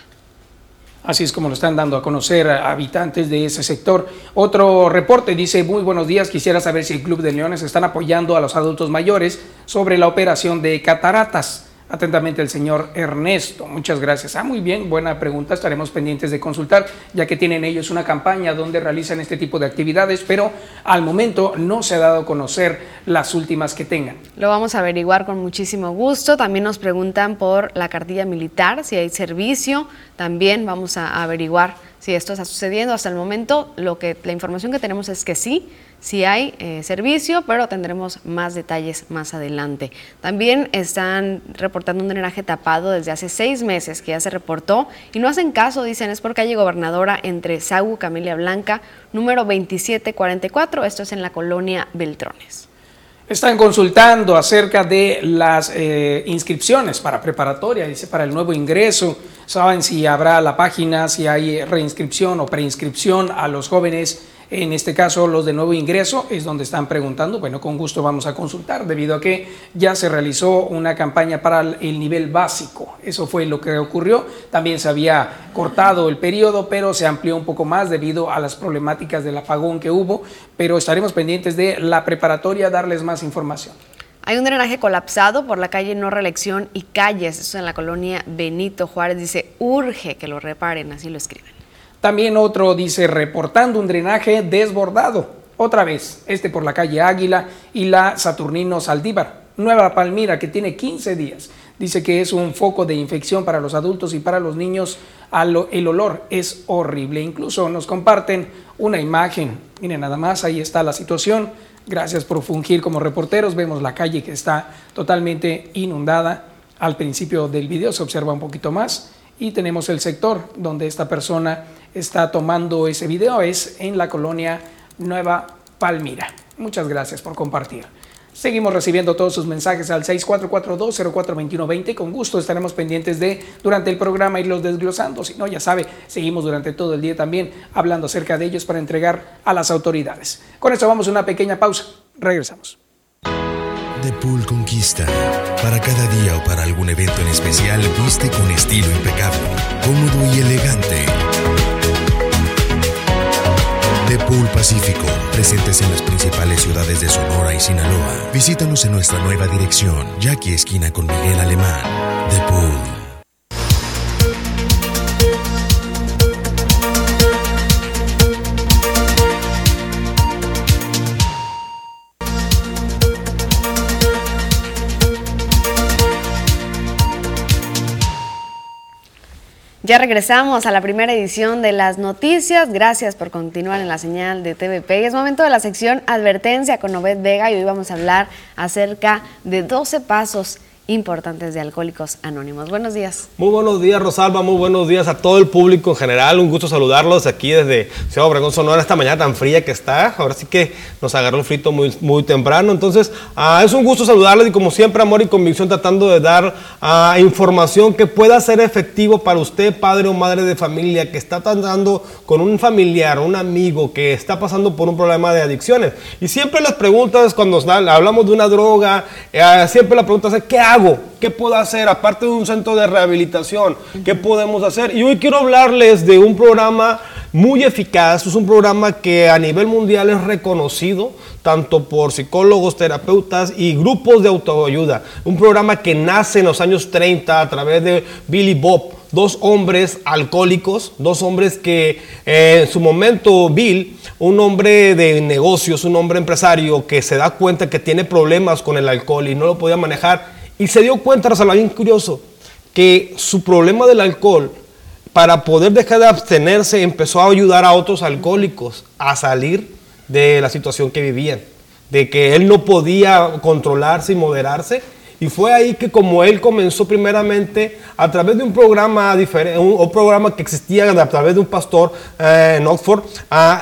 Así es como lo están dando a conocer a habitantes de ese sector. Otro reporte dice, muy buenos días, quisiera saber si el Club de Leones están apoyando a los adultos mayores sobre la operación de cataratas. Atentamente el señor Ernesto. Muchas gracias. Ah, muy bien, buena pregunta. Estaremos pendientes de consultar, ya que tienen ellos una campaña donde realizan este tipo de actividades, pero al momento no se ha dado a conocer las últimas que tengan. Lo vamos a averiguar con muchísimo gusto. También nos preguntan por la cartilla militar, si hay servicio. También vamos a averiguar si esto está sucediendo. Hasta el momento, lo que la información que tenemos es que sí si hay eh, servicio, pero tendremos más detalles más adelante. También están reportando un drenaje tapado desde hace seis meses que ya se reportó y no hacen caso, dicen, es por calle Gobernadora entre Sagu, Camelia Blanca, número 2744, esto es en la colonia Beltrones. Están consultando acerca de las eh, inscripciones para preparatoria, dice, para el nuevo ingreso. Saben si habrá la página, si hay reinscripción o preinscripción a los jóvenes en este caso, los de nuevo ingreso es donde están preguntando. Bueno, con gusto vamos a consultar, debido a que ya se realizó una campaña para el nivel básico. Eso fue lo que ocurrió. También se había cortado el periodo, pero se amplió un poco más debido a las problemáticas del apagón que hubo. Pero estaremos pendientes de la preparatoria, darles más información. Hay un drenaje colapsado por la calle No Reelección y calles, eso en la colonia Benito Juárez. Dice, urge que lo reparen, así lo escriben. También otro dice, reportando un drenaje desbordado. Otra vez, este por la calle Águila y la Saturnino Saldívar. Nueva Palmira, que tiene 15 días. Dice que es un foco de infección para los adultos y para los niños. El olor es horrible. Incluso nos comparten una imagen. Miren, nada más, ahí está la situación. Gracias por fungir como reporteros. Vemos la calle que está totalmente inundada. Al principio del video se observa un poquito más. Y tenemos el sector donde esta persona está tomando ese video es en la colonia Nueva Palmira. Muchas gracias por compartir. Seguimos recibiendo todos sus mensajes al 6442042120. Con gusto estaremos pendientes de durante el programa irlos desglosando. Si no, ya sabe, seguimos durante todo el día también hablando acerca de ellos para entregar a las autoridades. Con esto vamos a una pequeña pausa. Regresamos. The Pool Conquista. Para cada día o para algún evento en especial, viste con estilo impecable, cómodo y elegante. The Pool Pacífico, presentes en las principales ciudades de Sonora y Sinaloa. Visítanos en nuestra nueva dirección, Jackie Esquina con Miguel Alemán. The Pool. Ya regresamos a la primera edición de las noticias. Gracias por continuar en la señal de TVP. Es momento de la sección Advertencia con Obed Vega y hoy vamos a hablar acerca de 12 pasos importantes de Alcohólicos Anónimos. Buenos días. Muy buenos días, Rosalba. Muy buenos días a todo el público en general. Un gusto saludarlos aquí desde Ciudad Obregón, Sonora, esta mañana tan fría que está. Ahora sí que nos agarró el frito muy, temprano. Entonces, ah, es un gusto saludarles y como siempre, amor y convicción, tratando de dar ah, información que pueda ser efectivo para usted, padre o madre de familia, que está tratando con un familiar, un amigo que está pasando por un problema de adicciones. Y siempre las preguntas, cuando hablamos de una droga, eh, siempre la pregunta es, ¿qué hago? ¿Qué puedo hacer? Aparte de un centro de rehabilitación, ¿qué podemos hacer? Y hoy quiero hablarles de un programa muy eficaz, es un programa que a nivel mundial es reconocido tanto por psicólogos, terapeutas y grupos de autoayuda. Un programa que nace en los años 30 a través de Billy Bob, dos hombres alcohólicos, dos hombres que eh, en su momento Bill, un hombre de negocios, un hombre empresario que se da cuenta que tiene problemas con el alcohol y no lo podía manejar, y se dio cuenta, Rosalba, bien curioso, que su problema del alcohol, para poder dejar de abstenerse, empezó a ayudar a otros alcohólicos a salir de la situación que vivían, de que él no podía controlarse y moderarse. Y fue ahí que como él comenzó primeramente a través de un programa diferente, un, programa que existía a través de un pastor eh, en Oxford,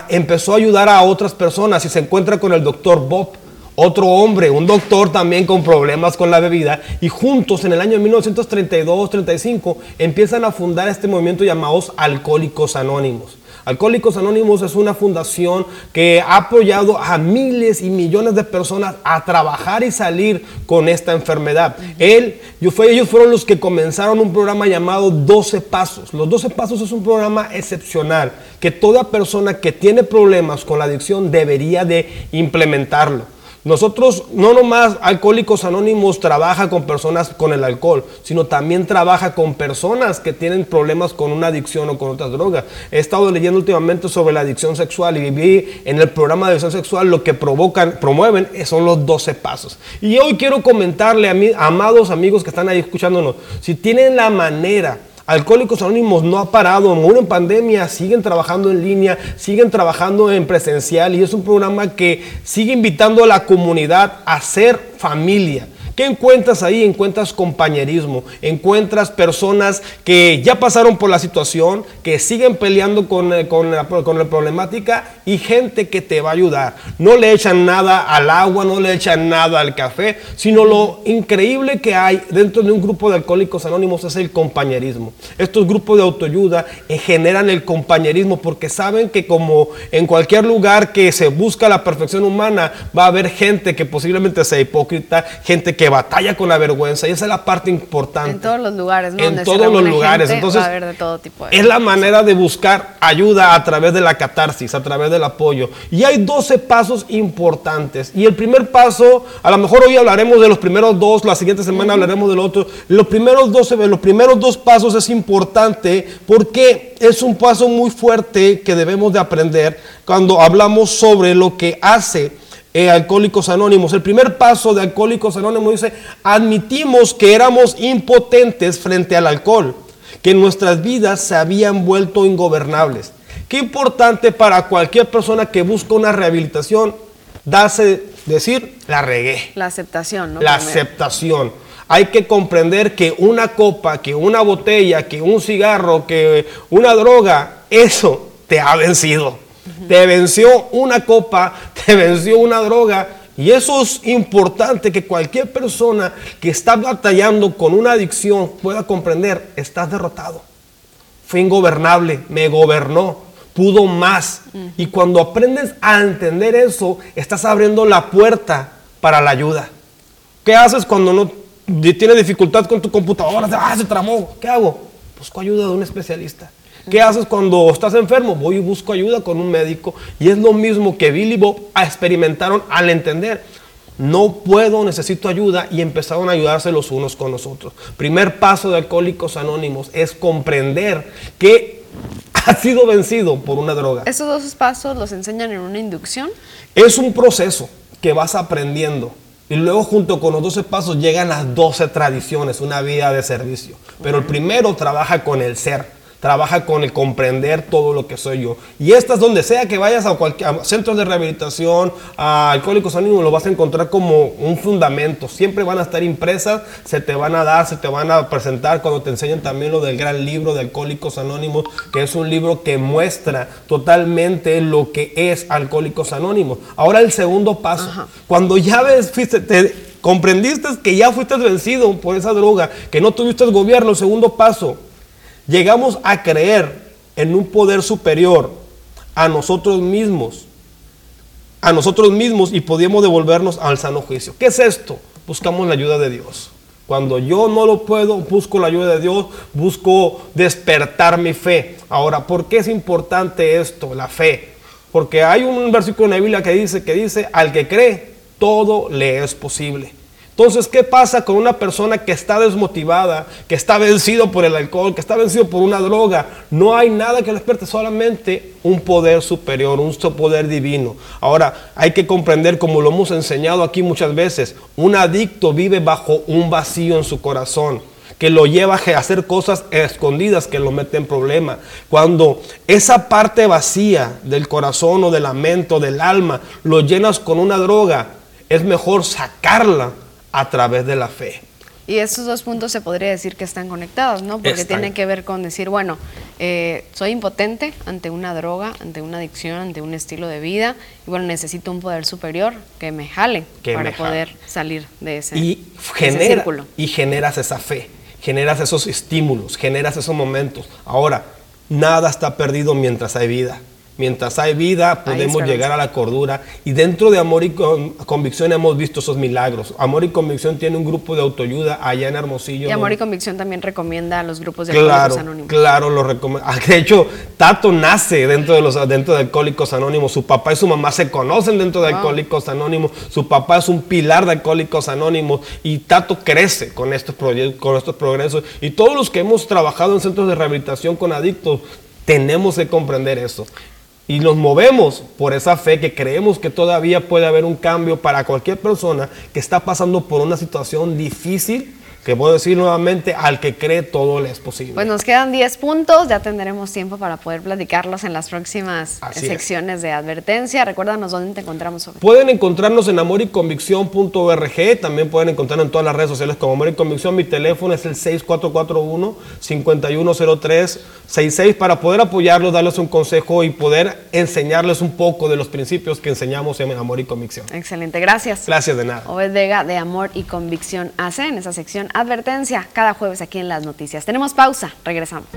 empezó a ayudar a otras personas y se encuentra con el doctor Bob otro hombre, un doctor también con problemas con la bebida, y juntos en el año 1932-35 empiezan a fundar este movimiento llamados Alcohólicos Anónimos. Alcohólicos Anónimos es una fundación que ha apoyado a miles y millones de personas a trabajar y salir con esta enfermedad. Él, yo fue, ellos fueron los que comenzaron un programa llamado 12 Pasos. Los 12 Pasos es un programa excepcional que toda persona que tiene problemas con la adicción debería de implementarlo. Nosotros no nomás Alcohólicos Anónimos trabaja con personas con el alcohol, sino también trabaja con personas que tienen problemas con una adicción o con otras drogas. He estado leyendo últimamente sobre la adicción sexual y vi en el programa de adicción sexual lo que provocan, promueven son los 12 pasos. Y hoy quiero comentarle a mis amados amigos que están ahí escuchándonos, si tienen la manera Alcohólicos Anónimos no ha parado, aún en pandemia siguen trabajando en línea, siguen trabajando en presencial y es un programa que sigue invitando a la comunidad a ser familia. ¿Qué encuentras ahí? Encuentras compañerismo, encuentras personas que ya pasaron por la situación, que siguen peleando con, eh, con, la, con, la, problemática y gente que te va a ayudar. No le echan nada al agua, no le echan nada al café, sino lo increíble que hay dentro de un grupo de alcohólicos anónimos es el compañerismo. Estos grupos de autoayuda eh, generan el compañerismo porque saben que como en cualquier lugar que se busca la perfección humana, va a haber gente que posiblemente sea hipócrita, gente que que batalla con la vergüenza y esa es la parte importante. En todos los lugares, ¿no? En todos los lugares. Entonces, de todo tipo es la manera de buscar ayuda a través de la catarsis, a través del apoyo. Y hay 12 pasos importantes. Y el primer paso, a lo mejor hoy hablaremos de los primeros dos, la siguiente semana hablaremos del otro. Los primeros, 12, los primeros dos pasos es importante porque es un paso muy fuerte que debemos de aprender cuando hablamos sobre lo que hace eh, Alcohólicos Anónimos. El primer paso de Alcohólicos Anónimos dice, admitimos que éramos impotentes frente al alcohol, que nuestras vidas se habían vuelto ingobernables. Qué importante para cualquier persona que busca una rehabilitación, darse, decir, la regué. La aceptación, ¿no? La aceptación. Hay que comprender que una copa, que una botella, que un cigarro, que una droga, eso te ha vencido. Te venció una copa, te venció una droga Y eso es importante que cualquier persona que está batallando con una adicción pueda comprender, estás derrotado. Fue ingobernable, me gobernó, pudo más. Y cuando aprendes a entender eso, estás abriendo la puerta para la ayuda. ¿Qué haces cuando no tienes dificultad con tu computadora? Ah, se tramó. ¿Qué hago? Busco ayuda de un especialista. ¿Qué haces cuando estás enfermo? Voy y busco ayuda con un médico. Y es lo mismo que Billy Bob experimentaron al entender. No puedo, necesito ayuda y empezaron a ayudarse los unos con los otros. Primer paso de Alcohólicos Anónimos es comprender que ha sido vencido por una droga. ¿Esos dos pasos los enseñan en una inducción? Es un proceso que vas aprendiendo. Y luego junto con los 12 pasos llegan las 12 tradiciones, una vida de servicio. Pero el primero trabaja con el ser trabaja con el comprender todo lo que soy yo. Y estas, donde sea que vayas a, cualquier, centros de rehabilitación, a Alcohólicos Anónimos, lo vas a encontrar como un fundamento. Siempre van a estar impresas, se te van a dar, se te van a presentar cuando te enseñan también lo del gran libro de Alcohólicos Anónimos, que es un libro que muestra totalmente lo que es Alcohólicos Anónimos. Ahora el segundo paso, cuando ya ves, fuiste, te, comprendiste que ya fuiste vencido por esa droga, que no tuviste el gobierno, el segundo paso, llegamos a creer en un poder superior a nosotros mismos, a nosotros mismos y podíamos devolvernos al sano juicio. ¿Qué es esto? Buscamos la ayuda de Dios. Cuando yo no lo puedo, busco la ayuda de Dios, busco despertar mi fe. Ahora, ¿por qué es importante esto, la fe? Porque hay un versículo en la Biblia que dice, que dice, al que cree, todo le es posible. Entonces, ¿qué pasa con una persona que está desmotivada, que está vencido por el alcohol, que está vencido por una droga? No hay nada que lo despierte, solamente un poder superior, un poder divino. Ahora, hay que comprender, como lo hemos enseñado aquí muchas veces, un adicto vive bajo un vacío en su corazón que lo lleva a hacer cosas escondidas que lo meten en problema. Cuando esa parte vacía del corazón o del lamento, del alma, lo llenas con una droga, es mejor sacarla a través de la fe. Y estos dos puntos se podría decir que están conectados, ¿no? Porque tienen que ver con decir, bueno, eh, soy impotente ante una droga, ante una adicción, ante un estilo de vida, y bueno, necesito un poder superior que me jale para poder salir de ese, y círculo. Y generas esa fe, generas esos estímulos, generas esos momentos. Ahora, nada está perdido mientras hay vida. Mientras hay vida, podemos llegar a la cordura. Y dentro de Amor y Convicción hemos visto esos milagros. Amor y Convicción tiene un grupo de autoayuda allá en Hermosillo. Y Amor y Convicción también recomienda a los grupos de Alcohólicos Anónimos. Claro, lo recomienda. Ah, de hecho, Tato nace dentro de, los, dentro de Alcohólicos Anónimos. Su papá y su mamá se conocen dentro de Alcohólicos Anónimos. Su papá es un pilar de Alcohólicos Anónimos. Y Tato crece con estos, con estos progresos. Y todos los que hemos trabajado en centros de rehabilitación con adictos, tenemos que comprender eso. Y nos movemos por esa fe que creemos que todavía puede haber un cambio para cualquier persona que está pasando por una situación difícil que puedo decir nuevamente, al que cree todo le es posible. Pues nos quedan 10 puntos, ya tendremos tiempo para poder platicarlos en las próximas secciones de advertencia. Recuérdanos dónde te encontramos. Pueden encontrarnos en amoriconvicción.org, también pueden encontrarnos en todas las redes sociales como Amor y Convicción. Mi teléfono es el 6441-5103-66 para poder apoyarlos, darles un consejo y poder enseñarles un poco de los principios que enseñamos en Amor y Convicción. Excelente, gracias. Gracias de nada. Obed Vega de Amor y Convicción AC en esa sección advertencia cada jueves aquí en las noticias. Tenemos pausa, regresamos.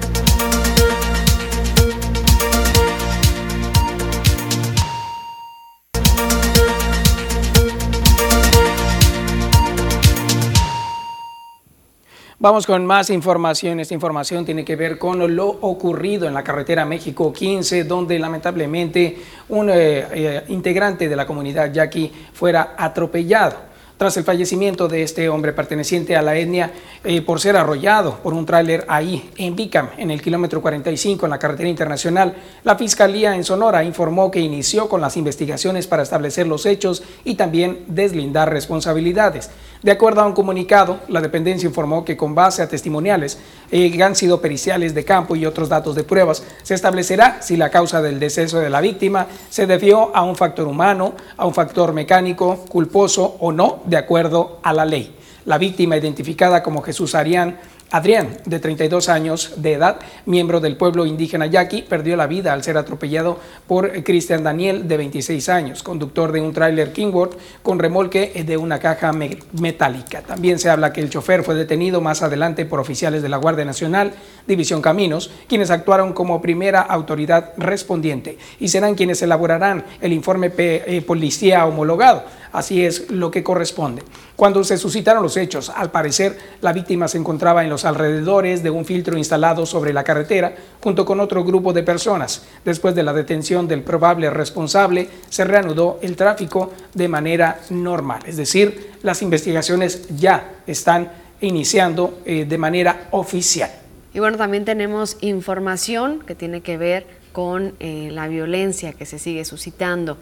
Vamos con más información. Esta información tiene que ver con lo ocurrido en la carretera México 15, donde lamentablemente un eh, eh, integrante de la comunidad yaqui fuera atropellado tras el fallecimiento de este hombre perteneciente a la etnia eh, por ser arrollado por un tráiler ahí en Bicam, en el kilómetro 45 en la carretera internacional, la Fiscalía en Sonora informó que inició con las investigaciones para establecer los hechos y también deslindar responsabilidades. De acuerdo a un comunicado, la dependencia informó que con base a testimoniales eh, que han sido periciales de campo y otros datos de pruebas, se establecerá si la causa del deceso de la víctima se debió a un factor humano, a un factor mecánico, culposo o no, de acuerdo a la ley. La víctima, identificada como Jesús Arián, Adrián, de 32 años de edad, miembro del pueblo indígena yaqui, perdió la vida al ser atropellado por Cristian Daniel, de 26 años, conductor de un tráiler Kingworth con remolque de una caja metálica. También se habla que el chofer fue detenido más adelante por oficiales de la Guardia Nacional, División Caminos, quienes actuaron como primera autoridad respondiente y serán quienes elaborarán el informe eh, policía homologado. Así es lo que corresponde. Cuando se suscitaron los hechos, al parecer la víctima se encontraba en los alrededores de un filtro instalado sobre la carretera junto con otro grupo de personas. Después de la detención del probable responsable, se reanudó el tráfico de manera normal. Es decir, las investigaciones ya están iniciando eh, de manera oficial. Y bueno, también tenemos información que tiene que ver con eh, la violencia que se sigue suscitando.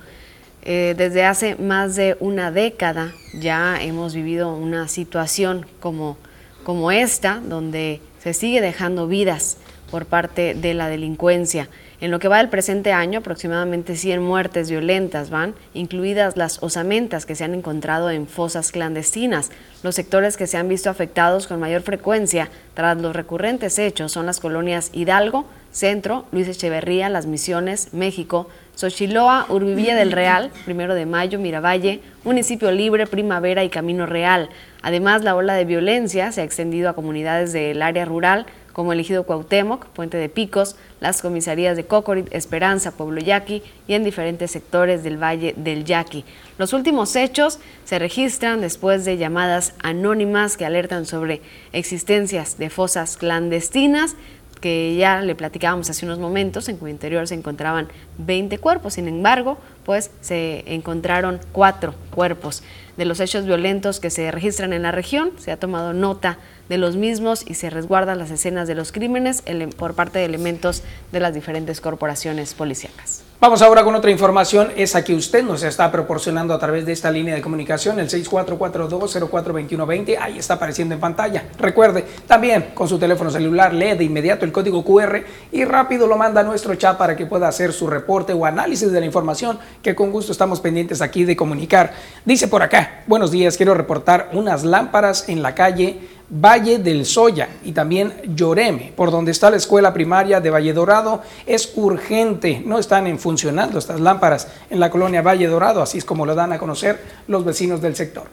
Eh, desde hace más de una década ya hemos vivido una situación como, como esta, donde se sigue dejando vidas por parte de la delincuencia. En lo que va del presente año, aproximadamente 100 muertes violentas van, incluidas las osamentas que se han encontrado en fosas clandestinas. Los sectores que se han visto afectados con mayor frecuencia tras los recurrentes hechos son las colonias Hidalgo, Centro, Luis Echeverría, Las Misiones, México, Xochiloa, Urbivilla del Real, Primero de Mayo, Miravalle, Municipio Libre, Primavera y Camino Real. Además, la ola de violencia se ha extendido a comunidades del área rural como el Ejido Cuauhtémoc, Puente de Picos, las comisarías de Cocorit, Esperanza, Pueblo Yaqui y en diferentes sectores del Valle del Yaqui. Los últimos hechos se registran después de llamadas anónimas que alertan sobre existencias de fosas clandestinas que ya le platicábamos hace unos momentos, en cuyo interior se encontraban 20 cuerpos, sin embargo, pues se encontraron cuatro cuerpos. De los hechos violentos que se registran en la región, se ha tomado nota de los mismos y se resguardan las escenas de los crímenes por parte de elementos de las diferentes corporaciones policíacas. Vamos ahora con otra información, esa que usted nos está proporcionando a través de esta línea de comunicación, el 6442042120, ahí está apareciendo en pantalla. Recuerde, también con su teléfono celular lee de inmediato el código QR y rápido lo manda a nuestro chat para que pueda hacer su reporte o análisis de la información que con gusto estamos pendientes aquí de comunicar. Dice por acá, buenos días, quiero reportar unas lámparas en la calle Valle del Soya y también Lloreme, por donde está la escuela primaria de Valle Dorado, es urgente. No están en funcionando estas lámparas en la colonia Valle Dorado, así es como lo dan a conocer los vecinos del sector.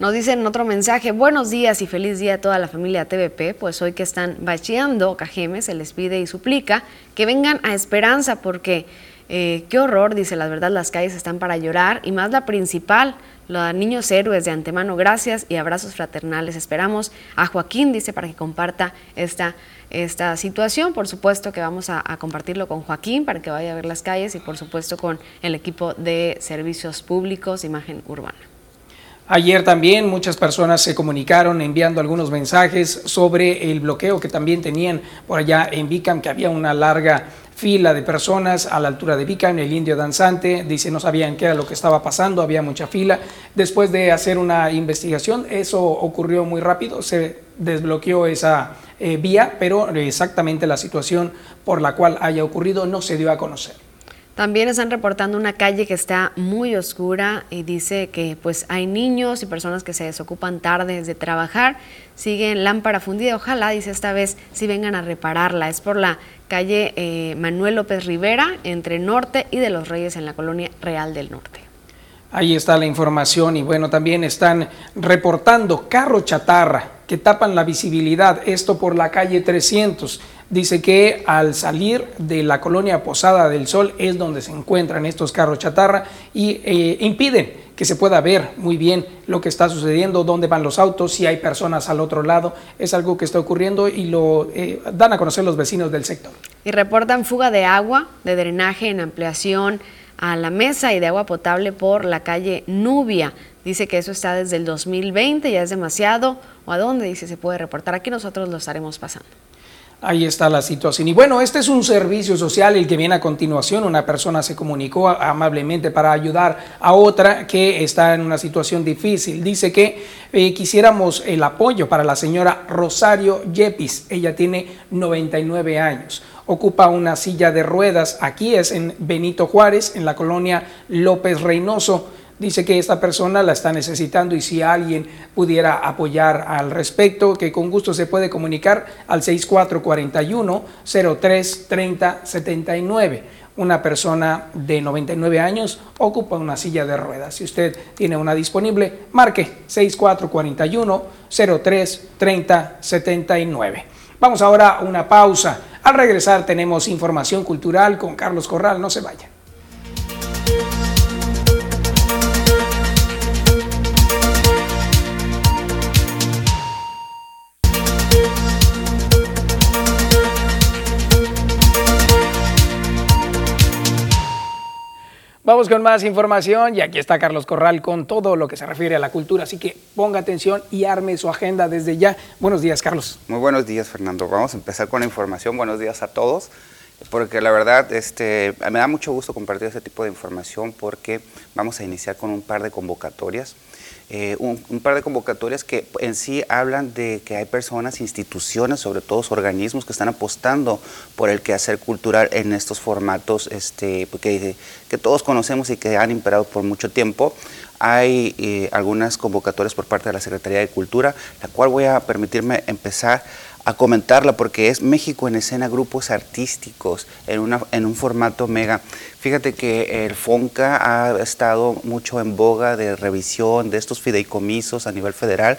Nos dicen otro mensaje, buenos días y feliz día a toda la familia TVP, pues hoy que están bacheando Cajeme se les pide y suplica que vengan a Esperanza porque eh, qué horror, dice la verdad, las calles están para llorar y más la principal, los niños héroes de antemano, gracias y abrazos fraternales. Esperamos a Joaquín, dice, para que comparta esta, esta situación. Por supuesto que vamos a, compartirlo con Joaquín para que vaya a ver las calles y por supuesto con el equipo de servicios públicos, imagen urbana. Ayer también muchas personas se comunicaron enviando algunos mensajes sobre el bloqueo que también tenían por allá en Vicam, que había una larga fila de personas a la altura de Vican, el indio danzante, dice no sabían qué era lo que estaba pasando, había mucha fila. Después de hacer una investigación, eso ocurrió muy rápido, se desbloqueó esa eh, vía, pero exactamente la situación por la cual haya ocurrido no se dio a conocer. También están reportando una calle que está muy oscura y dice que pues hay niños y personas que se desocupan tarde de trabajar, siguen lámpara fundida, ojalá, dice esta vez, si vengan a repararla. Es por la calle eh, Manuel López Rivera, entre Norte y de los Reyes en la colonia Real del Norte. Ahí está la información y bueno, también están reportando carro chatarra que tapan la visibilidad, esto por la calle 300. Dice que al salir de la colonia Posada del Sol es donde se encuentran estos carros chatarra y eh, impiden que se pueda ver muy bien lo que está sucediendo, dónde van los autos, si hay personas al otro lado. Es algo que está ocurriendo y lo eh, dan a conocer los vecinos del sector. Y reportan fuga de agua, de drenaje en ampliación a la mesa y de agua potable por la calle Nubia. Dice que eso está desde el 2020, ya es demasiado. ¿O a dónde? Dice, se puede reportar. Aquí nosotros lo estaremos pasando. Ahí está la situación. Y bueno, este es un servicio social el que viene a continuación. Una persona se comunicó amablemente para ayudar a otra que está en una situación difícil. Dice que eh, quisiéramos el apoyo para la señora Rosario Yepis. Ella tiene 99 años. Ocupa una silla de ruedas. Aquí es en Benito Juárez, en la colonia López Reynoso Dice que esta persona la está necesitando y si alguien pudiera apoyar al respecto, que con gusto se puede comunicar al 6441 03 30 79 una persona de 99 años ocupa una silla de ruedas. Si usted tiene una disponible, marque 6441 03 30 79. Vamos ahora a una pausa. Al regresar tenemos información cultural con Carlos Corral. No se vaya. Vamos con más información y aquí está Carlos Corral con todo lo que se refiere a la cultura, así que ponga atención y arme su agenda desde ya. Buenos días, Carlos. Muy buenos días, Fernando. Vamos a empezar con la información. Buenos días a todos, porque la verdad este, me da mucho gusto compartir este tipo de información porque vamos a iniciar con un par de convocatorias. Eh, un, par de convocatorias que en sí hablan de que hay personas, instituciones, sobre todo organismos que están apostando por el quehacer cultural en estos formatos este, que, que todos conocemos y que han imperado por mucho tiempo. Hay eh, algunas convocatorias por parte de la Secretaría de Cultura, la cual voy a permitirme empezar a comentarla porque es México en escena, grupos artísticos en, una, en un formato mega. Fíjate que el FONCA ha estado mucho en boga de revisión de estos fideicomisos a nivel federal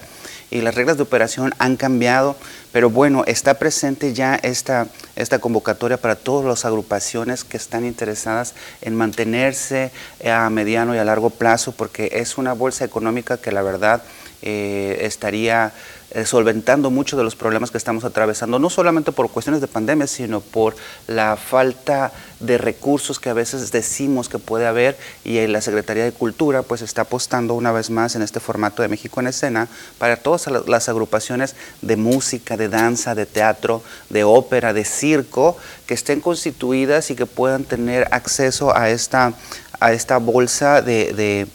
y las reglas de operación han cambiado, pero bueno, está presente ya esta, esta convocatoria para todas las agrupaciones que están interesadas en mantenerse a mediano y a largo plazo porque es una bolsa económica que la verdad eh, estaría eh, solventando muchos de los problemas que estamos atravesando, no solamente por cuestiones de pandemia, sino por la falta de recursos que a veces decimos que puede haber y la Secretaría de Cultura pues está apostando una vez más en este formato de México en escena para todas las agrupaciones de música, de danza, de teatro, de ópera, de circo que estén constituidas y que puedan tener acceso a esta, a esta bolsa de de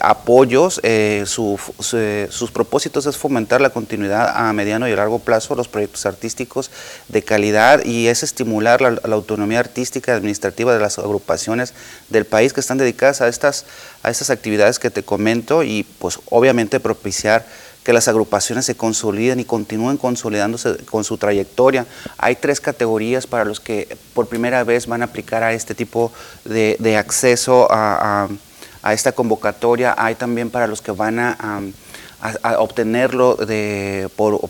apoyos. Eh, sus propósitos es fomentar la continuidad a mediano y largo plazo de los proyectos artísticos de calidad y es estimular la, autonomía artística y administrativa de las agrupaciones del país que están dedicadas a estas, a estas actividades que te comento y pues obviamente propiciar que las agrupaciones se consoliden y continúen consolidándose con su trayectoria. Hay tres categorías para los que por primera vez van a aplicar a este tipo de, acceso a esta convocatoria. Hay también para los que van a, obtenerlo de, por,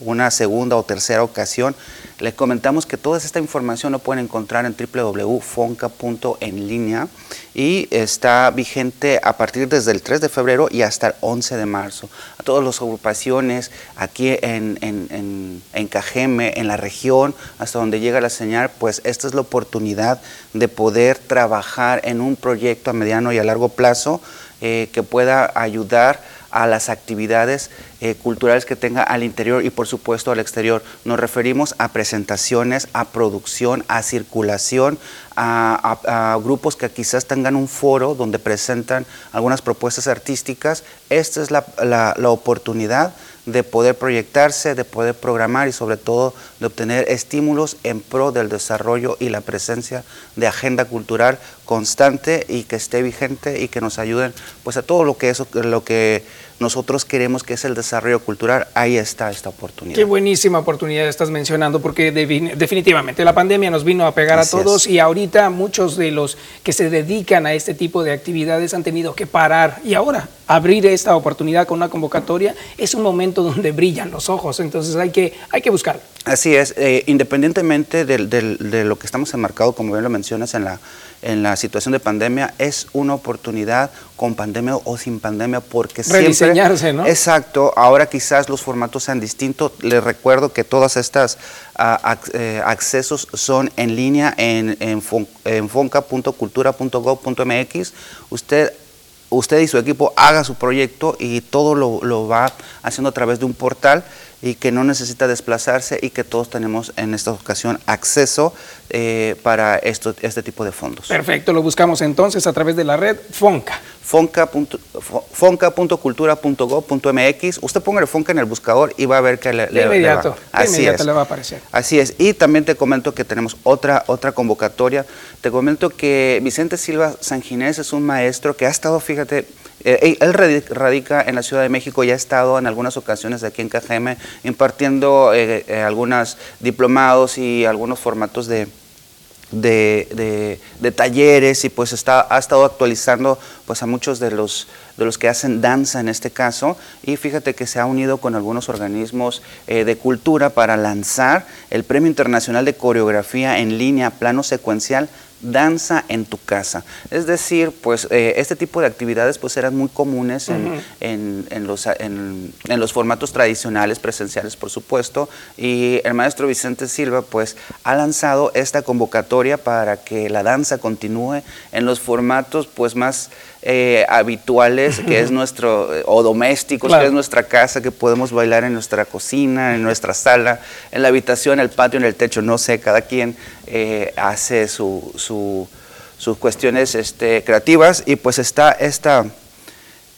una segunda o tercera ocasión. Les comentamos que toda esta información lo pueden encontrar en www.fonca.enlínea y está vigente a partir desde el 3 de febrero y hasta el 11 de marzo. A todas las agrupaciones aquí en, en, en, Cajeme, en la región, hasta donde llega la señal, pues esta es la oportunidad de poder trabajar en un proyecto a mediano y a largo plazo eh, que pueda ayudar a las actividades eh, culturales que tenga al interior y por supuesto al exterior. Nos referimos a presentaciones, a producción, a circulación, a, grupos que quizás tengan un foro donde presentan algunas propuestas artísticas. Esta es la, la oportunidad de poder proyectarse, de poder programar y sobre todo de obtener estímulos en pro del desarrollo y la presencia de agenda cultural constante y que esté vigente y que nos ayuden pues a todo lo que eso lo que nosotros queremos que es el desarrollo cultural, ahí está esta oportunidad. Qué buenísima oportunidad estás mencionando, porque definitivamente la pandemia nos vino a pegar a todos y ahorita muchos de los que se dedican a este tipo de actividades han tenido que parar y ahora abrir esta oportunidad con una convocatoria es un momento donde brillan los ojos, entonces hay que, hay que buscarlo. Así es, eh, independientemente de lo que estamos enmarcados, como bien lo mencionas, en la, en la situación de pandemia, es una oportunidad con pandemia o sin pandemia, porque Rediseñarse, ¿no? Exacto, ahora quizás los formatos sean distintos. Les recuerdo que todas estas eh, accesos son en línea en, en, en fonca.cultura.gov.mx. Usted usted y su equipo haga su proyecto y todo lo, lo va haciendo a través de un portal y que no necesita desplazarse y que todos tenemos en esta ocasión acceso eh, para esto, este tipo de fondos. Perfecto, lo buscamos entonces a través de la red FONCA. fonca.cultura.gov.mx. Usted ponga el Fonca en el buscador y va a ver que le, de inmediato, va. Así inmediato es. le va a aparecer. Así es. Y también te comento que tenemos otra, otra convocatoria. Te comento que Vicente Silva Sanginés es un maestro que ha estado, fíjate, eh, él radica en la Ciudad de México y ha estado en algunas ocasiones aquí en KGM impartiendo eh, algunos diplomados y algunos formatos de, de, talleres y pues está, ha estado actualizando pues a muchos de los, de los que hacen danza en este caso. Y fíjate que se ha unido con algunos organismos de cultura para lanzar el Premio Internacional de Coreografía en línea plano secuencial danza en tu casa. Es decir, pues eh, este tipo de actividades pues eran muy comunes en, los, en, los, formatos tradicionales, presenciales por supuesto, y el maestro Vicente Silva pues ha lanzado esta convocatoria para que la danza continúe en los formatos pues más eh, habituales, que es nuestro, o domésticos, que es nuestra casa, que podemos bailar en nuestra cocina, en nuestra sala, en la habitación, el patio, en el techo, no sé, cada quien eh, hace su, sus cuestiones este, creativas y pues está esta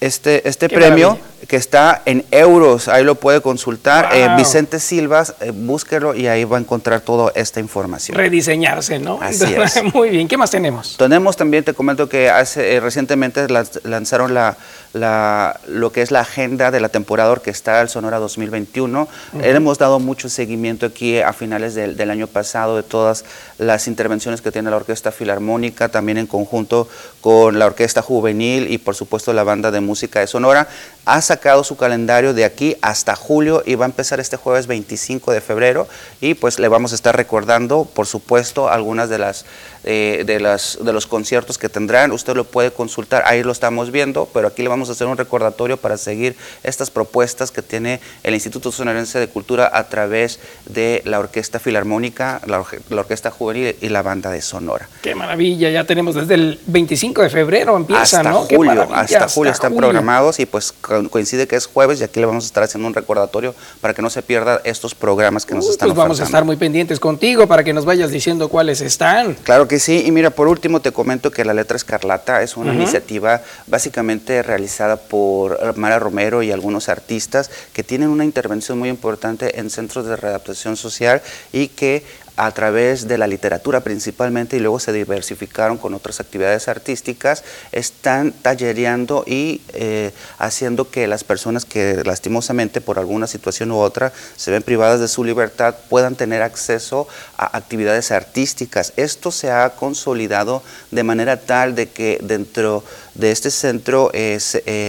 este, este premio que está en euros, ahí lo puede consultar. Eh, Vicente Silvas, eh, búsquelo y ahí va a encontrar toda esta información. Rediseñarse, ¿no? Así es. Muy bien, ¿qué más tenemos? Tenemos también, te comento que hace, eh, recientemente lanzaron la, la, lo que es la agenda de la temporada orquestal Sonora 2021. Hemos dado mucho seguimiento aquí a finales del, del año pasado de todas las intervenciones que tiene la Orquesta Filarmónica, también en conjunto con la Orquesta Juvenil y por supuesto la banda de música de Sonora, ha sacado su calendario de aquí hasta julio y va a empezar este jueves 25 de febrero. Y pues le vamos a estar recordando, por supuesto, algunas de las eh, de, las, de los conciertos que tendrán. Usted lo puede consultar, ahí lo estamos viendo, pero aquí le vamos a hacer un recordatorio para seguir estas propuestas que tiene el Instituto Sonorense de Cultura a través de la Orquesta Filarmónica, la, Orquesta Juvenil y la Banda de Sonora. Qué maravilla, ya tenemos desde el 25 de febrero empieza, hasta ¿no? Julio, hasta, julio están programados y pues coincide que es jueves y aquí le vamos a estar haciendo un recordatorio para que no se pierda estos programas que nos están pues vamos a estar muy pendientes contigo para que nos vayas diciendo cuáles están. Claro que sí, y mira, por último te comento que la letra escarlata es una iniciativa básicamente realizada por Mara Romero y algunos artistas que tienen una intervención muy importante en centros de readaptación social y que a través de la literatura principalmente y luego se diversificaron con otras actividades artísticas, están tallereando y eh, haciendo que las personas que lastimosamente por alguna situación u otra se ven privadas de su libertad puedan tener acceso a actividades artísticas. Esto se ha consolidado de manera tal de que dentro de este centro, eh,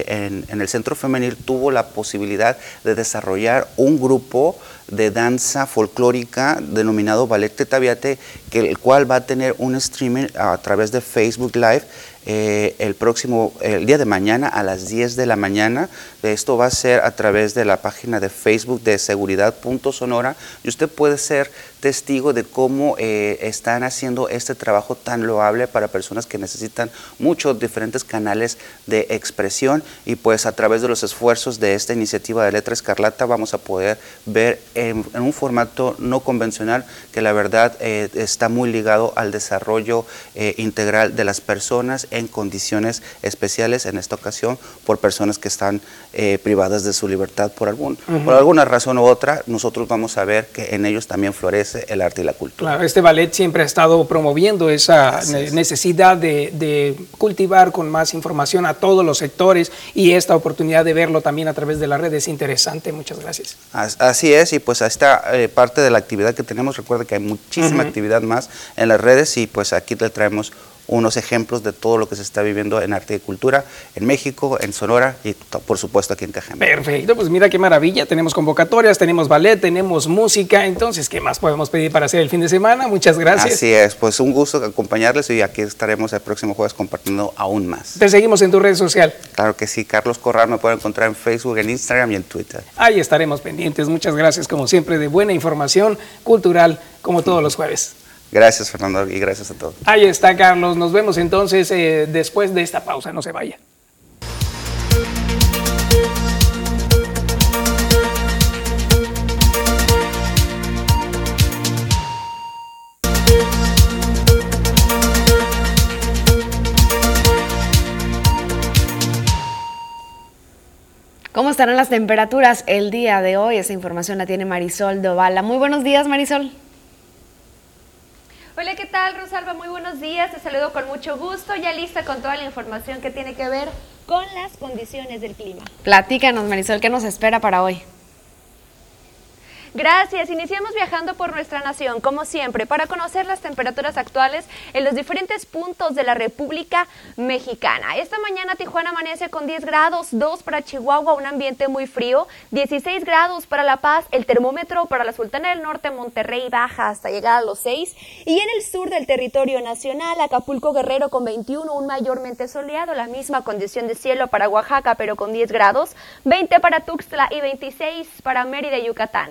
en, en el centro femenil tuvo la posibilidad de desarrollar un grupo de danza folclórica denominado Ballet Tetaviate, que el cual va a tener un streaming a través de Facebook Live eh, el próximo, el día de mañana a las 10 de la mañana. Esto va a ser a través de la página de Facebook de seguridad.sonora y usted puede ser testigo de cómo eh, están haciendo este trabajo tan loable para personas que necesitan muchos diferentes canales de expresión. Y pues a través de los esfuerzos de esta iniciativa de Letra Escarlata vamos a poder ver en, un formato no convencional que la verdad eh, está muy ligado al desarrollo integral de las personas en condiciones especiales, en esta ocasión por personas que están eh, privadas de su libertad por, algún, por alguna razón u otra, nosotros vamos a ver que en ellos también florece el arte y la cultura. Claro, este ballet siempre ha estado promoviendo esa necesidad de, cultivar con más información a todos los sectores y esta oportunidad de verlo también a través de la red es interesante. Muchas gracias. Así es, y pues esta eh, parte de la actividad que tenemos, recuerda que hay muchísima actividad más en las redes y pues aquí le traemos unos ejemplos de todo lo que se está viviendo en arte y cultura en México, en Sonora y por supuesto aquí en Cajeme. Perfecto, pues mira qué maravilla, tenemos convocatorias, tenemos ballet, tenemos música, entonces, ¿qué más podemos pedir para hacer el fin de semana? Muchas gracias. Así es, pues un gusto acompañarles y aquí estaremos el próximo jueves compartiendo aún más. Te seguimos en tu red social. Claro que sí, Carlos Corral me puede encontrar en Facebook, en Instagram y en Twitter. Ahí estaremos pendientes, muchas gracias como siempre de buena información cultural como todos los jueves. Gracias, Fernando, y gracias a todos. Ahí está, Carlos. Nos vemos entonces eh, después de esta pausa. No se vaya. ¿Cómo estarán las temperaturas el día de hoy? Esa información la tiene Marisol Dovala. Muy buenos días, Marisol. Hola, ¿qué tal, Rosalba? Muy buenos días. Te saludo con mucho gusto. Ya lista con toda la información que tiene que ver con las condiciones del clima. Platícanos, Marisol, ¿qué nos espera para hoy? Gracias. Iniciamos viajando por nuestra nación, como siempre, para conocer las temperaturas actuales en los diferentes puntos de la República Mexicana. Esta mañana Tijuana amanece con 10 grados, 2 para Chihuahua, un ambiente muy frío, 16 grados para La Paz, el termómetro para la Sultana del Norte, Monterrey baja hasta llegar a los 6 y en el sur del territorio nacional, Acapulco Guerrero con 21, un mayormente soleado, la misma condición de cielo para Oaxaca, pero con 10 grados, 20 para Tuxtla y 26 para Mérida Yucatán.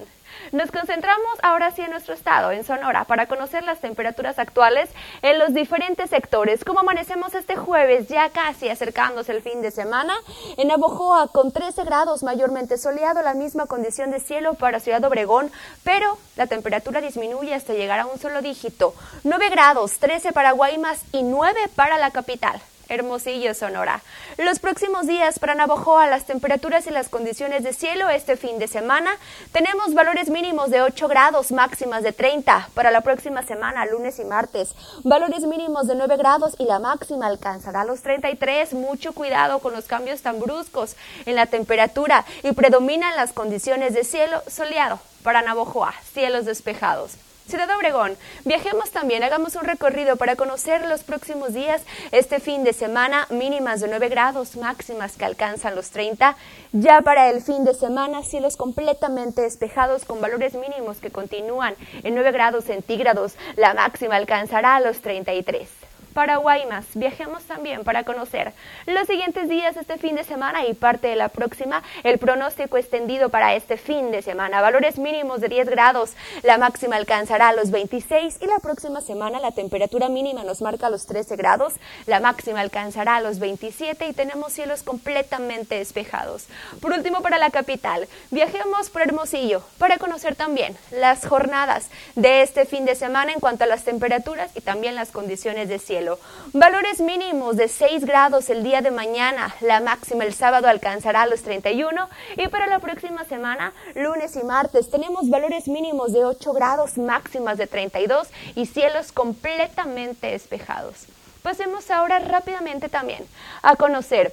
Nos concentramos ahora sí en nuestro estado, en Sonora, para conocer las temperaturas actuales en los diferentes sectores. Como amanecemos este jueves, ya casi acercándose el fin de semana, en Abojoa con 13 grados mayormente soleado, la misma condición de cielo para Ciudad Obregón, pero la temperatura disminuye hasta llegar a un solo dígito. 9 grados, 13 para Guaymas y 9 para la capital. Hermosillo, Sonora. Los próximos días para Navojoa, las temperaturas y las condiciones de cielo este fin de semana, tenemos valores mínimos de 8 grados, máximas de 30 para la próxima semana, lunes y martes. Valores mínimos de 9 grados y la máxima alcanzará los 33. Mucho cuidado con los cambios tan bruscos en la temperatura y predominan las condiciones de cielo soleado para Navojoa, cielos despejados. Ciudad Obregón, viajemos también, hagamos un recorrido para conocer los próximos días, este fin de semana, mínimas de 9 grados, máximas que alcanzan los 30. Ya para el fin de semana, cielos completamente despejados con valores mínimos que continúan en 9 grados centígrados, la máxima alcanzará los 33 para Guaymas. Viajemos también para conocer los siguientes días este fin de semana y parte de la próxima, el pronóstico extendido para este fin de semana. Valores mínimos de 10 grados, la máxima alcanzará los 26 y la próxima semana la temperatura mínima nos marca los 13 grados, la máxima alcanzará los 27 y tenemos cielos completamente despejados. Por último, para la capital, viajemos por Hermosillo para conocer también las jornadas de este fin de semana en cuanto a las temperaturas y también las condiciones de cielo. Valores mínimos de 6 grados el día de mañana, la máxima el sábado alcanzará los 31 y para la próxima semana, lunes y martes, tenemos valores mínimos de 8 grados, máximas de 32 y cielos completamente despejados. Pasemos ahora rápidamente también a conocer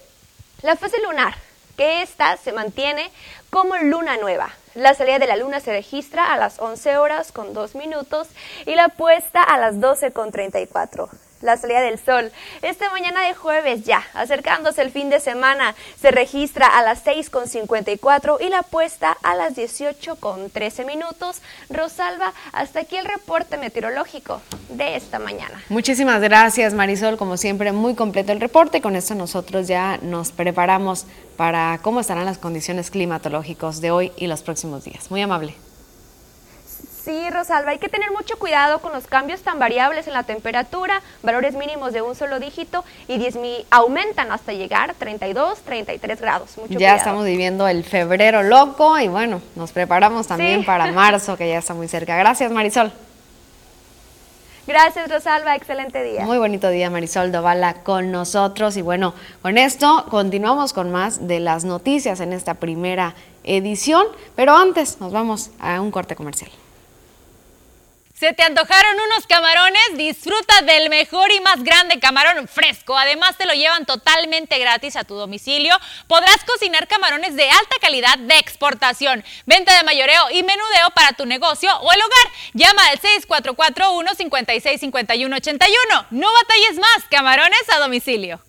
la fase lunar, que esta se mantiene como luna nueva. La salida de la luna se registra a las 11 horas con 2 minutos y la puesta a las 12 con 34 la salida del sol. Esta mañana de jueves ya, acercándose el fin de semana, se registra a las 6.54 y la puesta a las 18.13 minutos. Rosalba, hasta aquí el reporte meteorológico de esta mañana. Muchísimas gracias Marisol, como siempre muy completo el reporte. Con esto nosotros ya nos preparamos para cómo estarán las condiciones climatológicas de hoy y los próximos días. Muy amable. Sí, Rosalba, hay que tener mucho cuidado con los cambios tan variables en la temperatura, valores mínimos de un solo dígito y 10 aumentan hasta llegar a 32, 33 grados. Mucho ya estamos viviendo el febrero loco y bueno, nos preparamos también para marzo que ya está muy cerca. Gracias, Marisol. Gracias, Rosalba. Excelente día. Muy bonito día, Marisol Dovala, con nosotros. Y bueno, con esto continuamos con más de las noticias en esta primera edición. Pero antes nos vamos a un corte comercial. ¿Se te antojaron unos camarones? Disfruta del mejor y más grande camarón fresco. Además te lo llevan totalmente gratis a tu domicilio. Podrás cocinar camarones de alta calidad de exportación. Venta de mayoreo y menudeo para tu negocio o el hogar. Llama al 644-156-5181. No batalles más. Camarones a domicilio.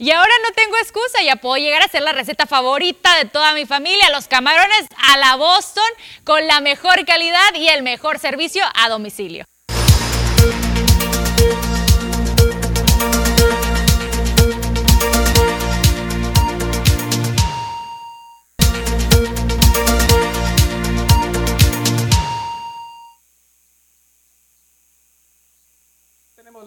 Y ahora no tengo excusa, ya puedo llegar a ser la receta favorita de toda mi familia, los camarones a la Boston con la mejor calidad y el mejor servicio a domicilio.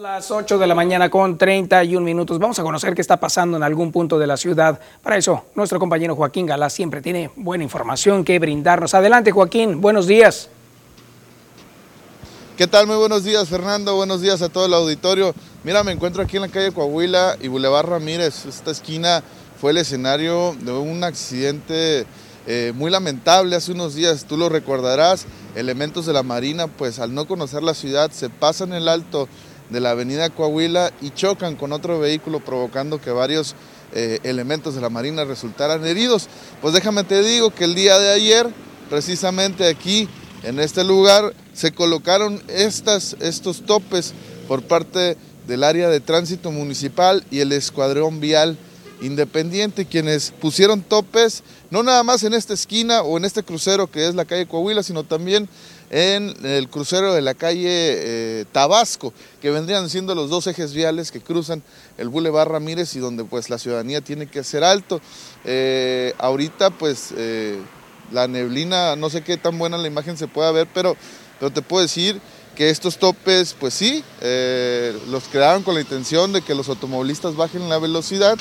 Las 8 de la mañana con 31 minutos. Vamos a conocer qué está pasando en algún punto de la ciudad. Para eso, nuestro compañero Joaquín Galá siempre tiene buena información que brindarnos. Adelante, Joaquín. Buenos días. ¿Qué tal? Muy buenos días, Fernando. Buenos días a todo el auditorio. Mira, me encuentro aquí en la calle Coahuila y Boulevard Ramírez. Esta esquina fue el escenario de un accidente eh, muy lamentable hace unos días, tú lo recordarás, elementos de la Marina, pues al no conocer la ciudad, se pasan el alto de la avenida Coahuila y chocan con otro vehículo provocando que varios eh, elementos de la Marina resultaran heridos. Pues déjame te digo que el día de ayer, precisamente aquí, en este lugar, se colocaron estas, estos topes por parte del área de tránsito municipal y el escuadrón vial independiente, quienes pusieron topes, no nada más en esta esquina o en este crucero que es la calle Coahuila, sino también en el crucero de la calle eh, Tabasco, que vendrían siendo los dos ejes viales que cruzan el Boulevard Ramírez y donde pues la ciudadanía tiene que hacer alto. Eh, ahorita pues eh, la neblina, no sé qué tan buena la imagen se pueda ver, pero, pero te puedo decir que estos topes pues sí, los crearon con la intención de que los automovilistas bajen la velocidad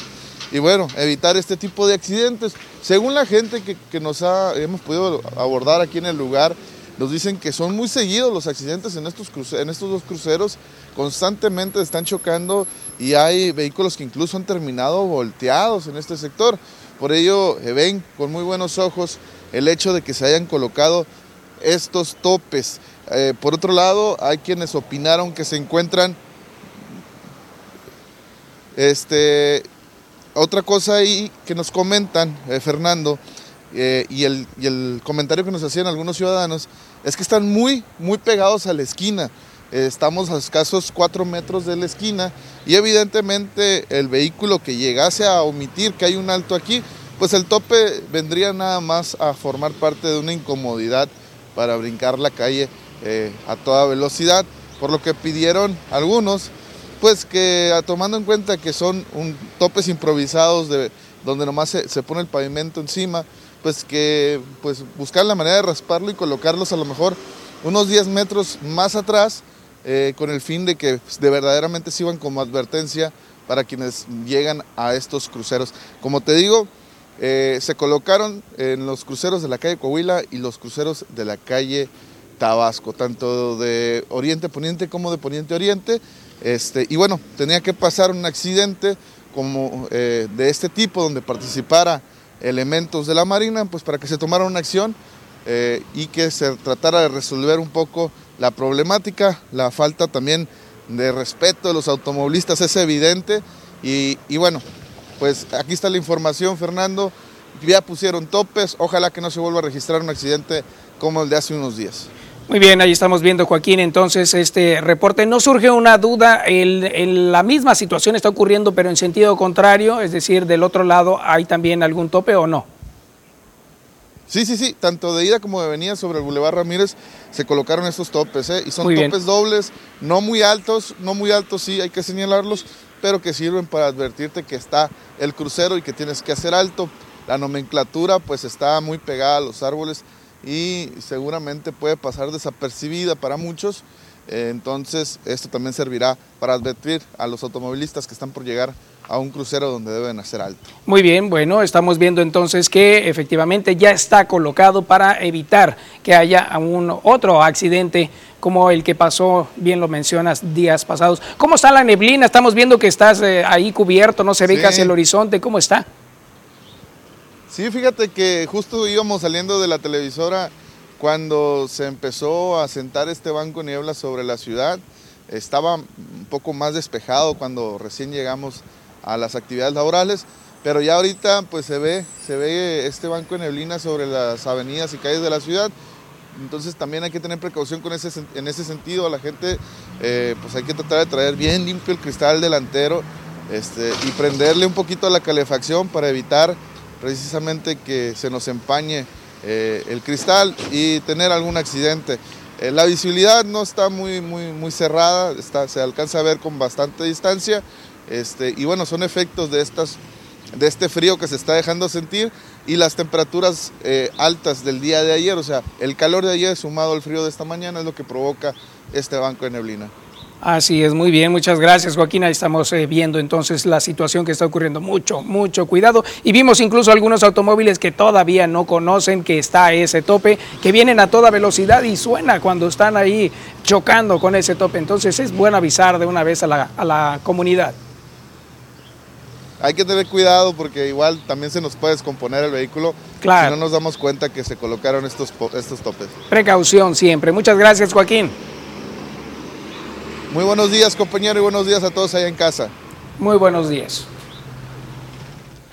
y bueno, evitar este tipo de accidentes. Según la gente que, nos ha, hemos podido abordar aquí en el lugar, nos dicen que son muy seguidos los accidentes en estos, en estos dos cruceros, constantemente están chocando y hay vehículos que incluso han terminado volteados en este sector. Por ello, eh, ven con muy buenos ojos el hecho de que se hayan colocado estos topes. Eh, por otro lado, hay quienes opinaron que se encuentran este, otra cosa ahí que nos comentan, eh, Fernando, eh, y, el, comentario que nos hacían algunos ciudadanos, es que están muy, muy pegados a la esquina. Eh, estamos a escasos cuatro metros de la esquina y evidentemente el vehículo que llegase a omitir que hay un alto aquí, pues el tope vendría nada más a formar parte de una incomodidad para brincar la calle a toda velocidad, por lo que pidieron algunos pues que tomando en cuenta que son un, topes improvisados de, donde nomás se, pone el pavimento encima, pues que pues buscar la manera de rasparlo y colocarlos a lo mejor unos 10 metros más atrás eh, con el fin de que pues, de verdaderamente sirvan como advertencia para quienes llegan a estos cruceros. Como te digo, eh, se colocaron en los cruceros de la calle Coahuila y los cruceros de la calle Tabasco, tanto de Oriente Poniente como de Poniente Oriente. Este, y bueno, tenía que pasar un accidente como eh, de este tipo donde participara elementos de la Marina, pues para que se tomara una acción eh, y que se tratara de resolver un poco la problemática, la falta también de respeto de los automovilistas es evidente. Y, y bueno, pues aquí está la información Fernando, ya pusieron topes, ojalá que no se vuelva a registrar un accidente como el de hace unos días. Muy bien, ahí estamos viendo, Joaquín, entonces este reporte. No surge una duda, el, la misma situación está ocurriendo, pero en sentido contrario, es decir, del otro lado, ¿hay también algún tope o no? Sí, sí, sí, tanto de ida como de venida sobre el Boulevard Ramírez se colocaron estos topes, ¿eh? y son topes dobles, no muy altos, no muy altos, sí, hay que señalarlos, pero que sirven para advertirte que está el crucero y que tienes que hacer alto. La nomenclatura pues está muy pegada a los árboles, y seguramente puede pasar desapercibida para muchos. Eh, entonces esto también servirá para advertir a los automovilistas que están por llegar a un crucero donde deben hacer alto. Muy bien, bueno, estamos viendo entonces que efectivamente ya está colocado para evitar que haya un otro accidente como el que pasó, bien lo mencionas, días pasados. ¿Cómo está la neblina? Estamos viendo que estás eh, ahí cubierto, no se ve casi el horizonte, ¿cómo está? Sí, fíjate que justo íbamos saliendo de la televisora cuando se empezó a sentar este banco niebla sobre la ciudad. Estaba un poco más despejado cuando recién llegamos a las actividades laborales, pero ya ahorita pues se ve, se ve este banco de neblina sobre las avenidas y calles de la ciudad. Entonces también hay que tener precaución con ese, en ese sentido. A la gente eh, pues hay que tratar de traer bien limpio el cristal delantero este, y prenderle un poquito a la calefacción para evitar precisamente que se nos empañe eh, el cristal y tener algún accidente. Eh, la visibilidad no está muy, muy, muy cerrada, está, se alcanza a ver con bastante distancia este, y bueno, son efectos de, estas, de este frío que se está dejando sentir y las temperaturas eh, altas del día de ayer, o sea, el calor de ayer sumado al frío de esta mañana es lo que provoca este banco de neblina. Así es, muy bien, muchas gracias Joaquín. Ahí estamos eh, viendo entonces la situación que está ocurriendo. Mucho, mucho cuidado. Y vimos incluso algunos automóviles que todavía no conocen que está ese tope, que vienen a toda velocidad y suena cuando están ahí chocando con ese tope. Entonces es bueno avisar de una vez a la, a la comunidad. hay que tener cuidado porque igual también se nos puede descomponer el vehículo Claro. si no nos damos cuenta que se colocaron estos, estos topes. Precaución siempre. Muchas gracias, Joaquín. Muy buenos días, compañero, y buenos días a todos allá en casa. Muy buenos días.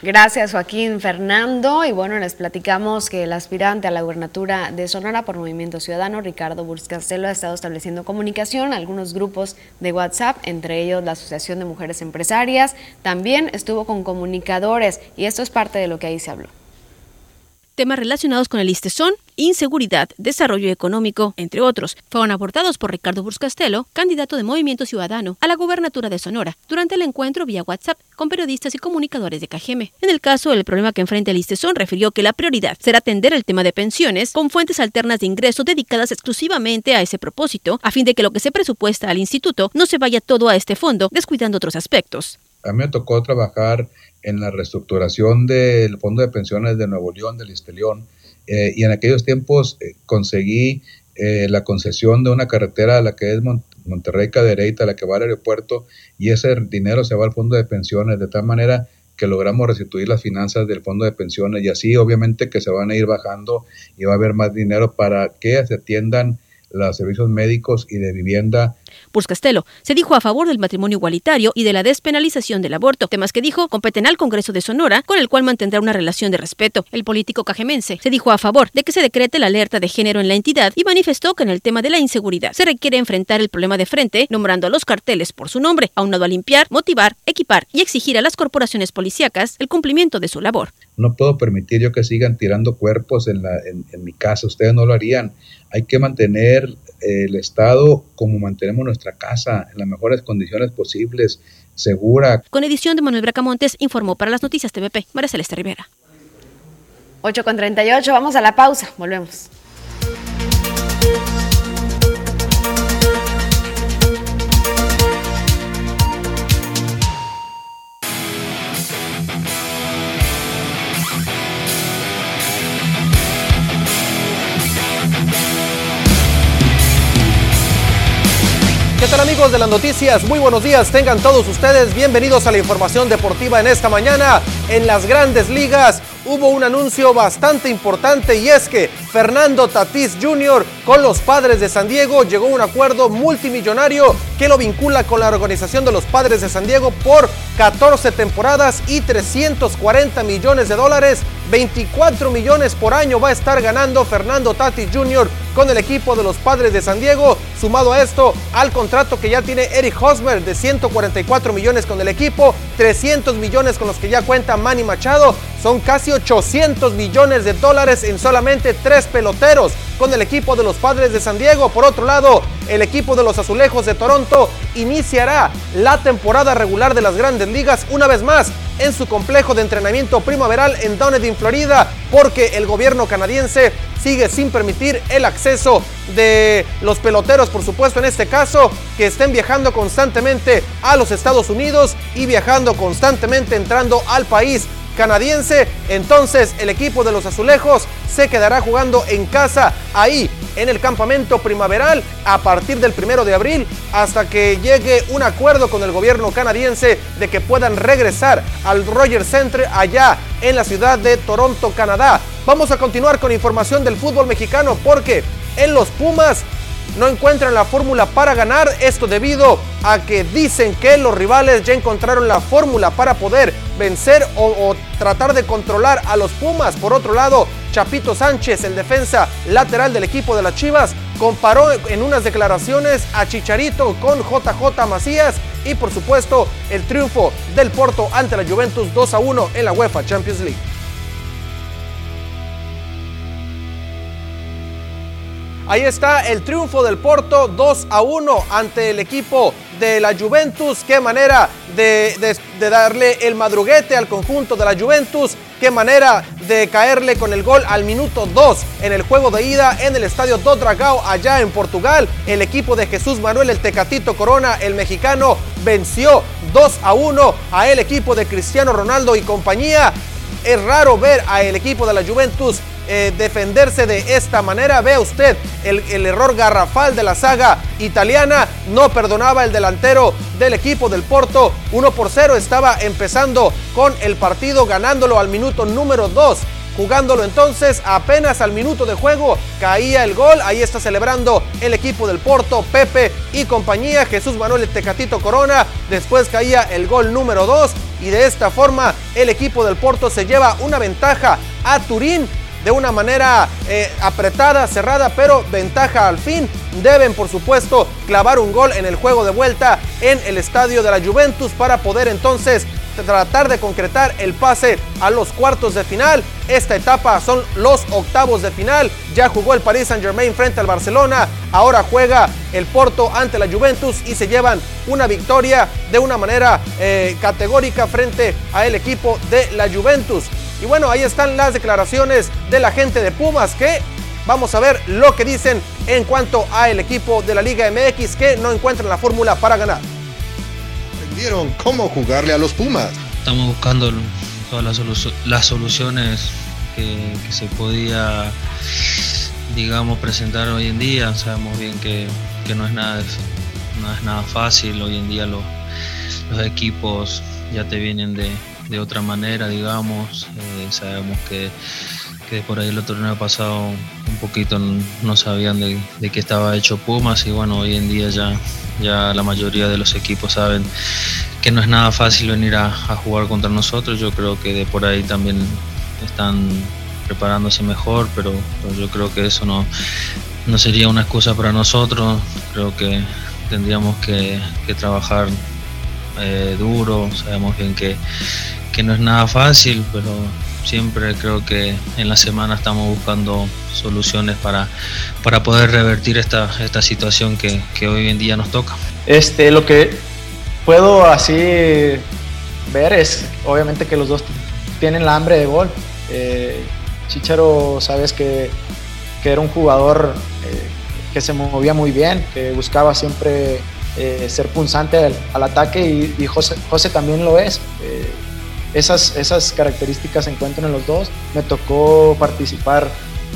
Gracias, Joaquín Fernando. Y bueno, les platicamos que el aspirante a la gubernatura de Sonora por Movimiento Ciudadano, Ricardo Burz-Castelo, ha estado estableciendo comunicación a algunos grupos de WhatsApp, entre ellos la Asociación de Mujeres Empresarias. También estuvo con comunicadores y esto es parte de lo que ahí se habló. Temas relacionados con el ISTE son inseguridad, desarrollo económico, entre otros, fueron abordados por Ricardo Burz-Castelo, candidato de Movimiento Ciudadano a la gubernatura de Sonora, durante el encuentro vía WhatsApp con periodistas y comunicadores de Cajeme. En el caso del problema que enfrenta el ISTESON, refirió que la prioridad será atender el tema de pensiones con fuentes alternas de ingreso dedicadas exclusivamente a ese propósito, a fin de que lo que se presupuesta al instituto no se vaya todo a este fondo, descuidando otros aspectos. A mí me tocó trabajar en la reestructuración del Fondo de Pensiones de Nuevo León, del Isteleón, eh, y en aquellos tiempos eh, conseguí eh, la concesión de una carretera a la que es Mon- Monterrey Cadereyta, la que va al aeropuerto, y ese dinero se va al Fondo de Pensiones, de tal manera que logramos restituir las finanzas del Fondo de Pensiones, y así obviamente que se van a ir bajando y va a haber más dinero para que se atiendan los servicios médicos y de vivienda Burz Castelo se dijo a favor del matrimonio igualitario y de la despenalización del aborto, temas que dijo competen al Congreso de Sonora, con el cual mantendrá una relación de respeto. El político cajemense se dijo a favor de que se decrete la alerta de género en la entidad y manifestó que en el tema de la inseguridad se requiere enfrentar el problema de frente, nombrando a los carteles por su nombre, aunado a limpiar, motivar, equipar y exigir a las corporaciones policíacas el cumplimiento de su labor. No puedo permitir yo que sigan tirando cuerpos en, la, en, en mi casa, ustedes no lo harían. Hay que mantener eh, el Estado como mantenemos nuestra casa, en las mejores condiciones posibles, segura. Con edición de Manuel Bracamontes, informó para las noticias TVP, María Celeste Rivera. 8 con 38, vamos a la pausa, volvemos. ¿Qué tal amigos de las noticias? Muy buenos días, tengan todos ustedes bienvenidos a la información deportiva en esta mañana. En las grandes ligas hubo un anuncio bastante importante y es que Fernando Tatís Jr. con los padres de San Diego llegó a un acuerdo multimillonario que lo vincula con la organización de los padres de San Diego por 14 temporadas y 340 millones de dólares. 24 millones por año va a estar ganando Fernando Tatis Jr. con el equipo de los padres de San Diego. Sumado a esto, al contrato que ya tiene Eric Hosmer de 144 millones con el equipo, 300 millones con los que ya cuenta Manny Machado, son casi 800 millones de dólares en solamente tres peloteros con el equipo de los padres de San Diego. Por otro lado, el equipo de los azulejos de Toronto iniciará la temporada regular de las grandes ligas una vez más en su complejo de entrenamiento primaveral en Dunedin, Florida, porque el gobierno canadiense sigue sin permitir el acceso de los peloteros, por supuesto en este caso, que estén viajando constantemente a los Estados Unidos y viajando constantemente entrando al país canadiense. Entonces el equipo de los azulejos se quedará jugando en casa ahí en el campamento primaveral a partir del primero de abril hasta que llegue un acuerdo con el gobierno canadiense de que puedan regresar al Rogers Center allá en la ciudad de Toronto, Canadá. Vamos a continuar con información del fútbol mexicano porque en los Pumas no encuentran la fórmula para ganar. Esto debido a que dicen que los rivales ya encontraron la fórmula para poder vencer o, tratar de controlar a los Pumas. Por otro lado, Chapito Sánchez, el defensa lateral del equipo de las Chivas, comparó en unas declaraciones a Chicharito con JJ Macías y por supuesto el triunfo del Porto ante la Juventus 2 a 1 en la UEFA Champions League. Ahí está el triunfo del Porto 2 a 1 ante el equipo de la Juventus. Qué manera de, darle el madruguete al conjunto de la Juventus. Qué manera de caerle con el gol al minuto 2 en el juego de ida en el estadio do Dragao allá en Portugal. El equipo de Jesús Manuel el Tecatito Corona, el mexicano, venció 2 a 1 a el equipo de Cristiano Ronaldo y compañía. Es raro ver a el equipo de la Juventus eh, defenderse de esta manera. Vea usted el, el error garrafal de la saga italiana. No perdonaba el delantero del equipo del Porto. 1 por 0 estaba empezando con el partido ganándolo al minuto número 2 jugándolo entonces apenas al minuto de juego caía el gol, ahí está celebrando el equipo del Porto, Pepe y compañía, Jesús Manuel Tecatito Corona, después caía el gol número 2 y de esta forma el equipo del Porto se lleva una ventaja a Turín de una manera eh, apretada, cerrada, pero ventaja al fin. Deben, por supuesto, clavar un gol en el juego de vuelta en el estadio de la Juventus para poder entonces tratar de concretar el pase a los cuartos de final. Esta etapa son los octavos de final. Ya jugó el Paris Saint Germain frente al Barcelona. Ahora juega el Porto ante la Juventus y se llevan una victoria de una manera eh, categórica frente al equipo de la Juventus. Y bueno, ahí están las declaraciones de la gente de Pumas que vamos a ver lo que dicen en cuanto a el equipo de la Liga MX que no encuentran la fórmula para ganar. Aprendieron cómo jugarle a los Pumas. Estamos buscando todas las, soluciones que, se podía, digamos, presentar hoy en día. Sabemos bien que, no, es nada, no es nada fácil. Hoy en día los, los equipos ya te vienen de, de otra manera, digamos. Eh, sabemos que, por ahí el año pasado un poquito no sabían de, qué estaba hecho Pumas y bueno, hoy en día ya, ya la mayoría de los equipos saben que no es nada fácil venir a, jugar contra nosotros. Yo creo que de por ahí también están preparándose mejor, pero, yo creo que eso no, no sería una excusa para nosotros. Creo que tendríamos que, trabajar eh, duro, sabemos bien que, que no es nada fácil, pero siempre creo que en la semana estamos buscando soluciones para, para poder revertir esta, esta situación que, que, hoy en día nos toca. Este, lo que puedo así ver es obviamente que los dos tienen la hambre de gol. Eh, Chicharo, sabes que, que, era un jugador eh, que se movía muy bien, que buscaba siempre eh, ser punzante al, ataque y, y José, José, también lo es esas, esas características se encuentran en los dos. Me tocó participar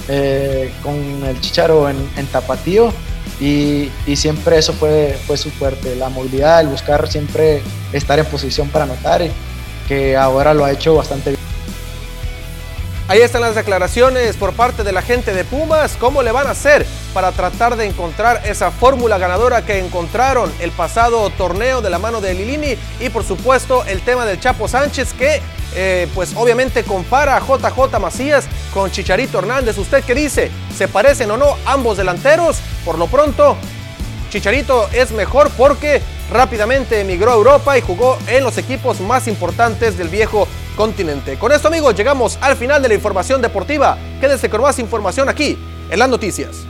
eh, con el Chicharo en, Tapatío y, siempre eso fue, fue su fuerte, la movilidad, el buscar siempre estar en posición para anotar, y que ahora lo ha hecho bastante bien. Ahí están las declaraciones por parte de la gente de Pumas. ¿Cómo le van a hacer para tratar de encontrar esa fórmula ganadora que encontraron el pasado torneo de la mano de Lilini? Y por supuesto el tema del Chapo Sánchez que eh, pues obviamente compara a JJ Macías con Chicharito Hernández. ¿Usted qué dice? ¿Se parecen o no ambos delanteros? Por lo pronto, Chicharito es mejor porque rápidamente emigró a Europa y jugó en los equipos más importantes del viejo Con esto amigos llegamos al final de la información deportiva. Quédese con más información aquí en las noticias.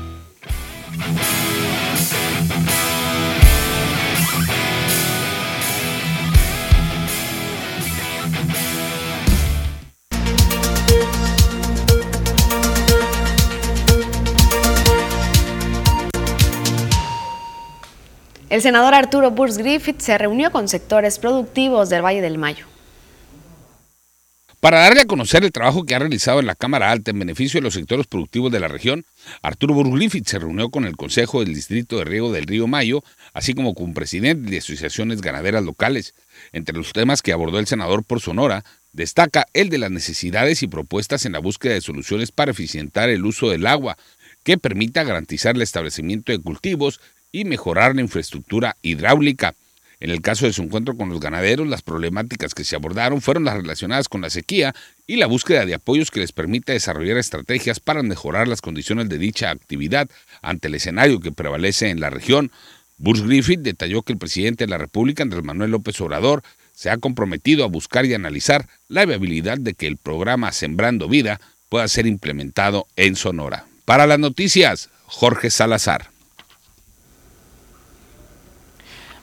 El senador Arturo Burs Griffith se reunió con sectores productivos del Valle del Mayo. Para darle a conocer el trabajo que ha realizado en la Cámara Alta en beneficio de los sectores productivos de la región, Arturo Burgliffith se reunió con el Consejo del Distrito de Riego del Río Mayo, así como con presidente de asociaciones ganaderas locales. Entre los temas que abordó el senador por Sonora, destaca el de las necesidades y propuestas en la búsqueda de soluciones para eficientar el uso del agua, que permita garantizar el establecimiento de cultivos y mejorar la infraestructura hidráulica. En el caso de su encuentro con los ganaderos, las problemáticas que se abordaron fueron las relacionadas con la sequía y la búsqueda de apoyos que les permita desarrollar estrategias para mejorar las condiciones de dicha actividad ante el escenario que prevalece en la región. Bruce Griffith detalló que el presidente de la República, Andrés Manuel López Obrador, se ha comprometido a buscar y analizar la viabilidad de que el programa Sembrando Vida pueda ser implementado en Sonora. Para las noticias, Jorge Salazar.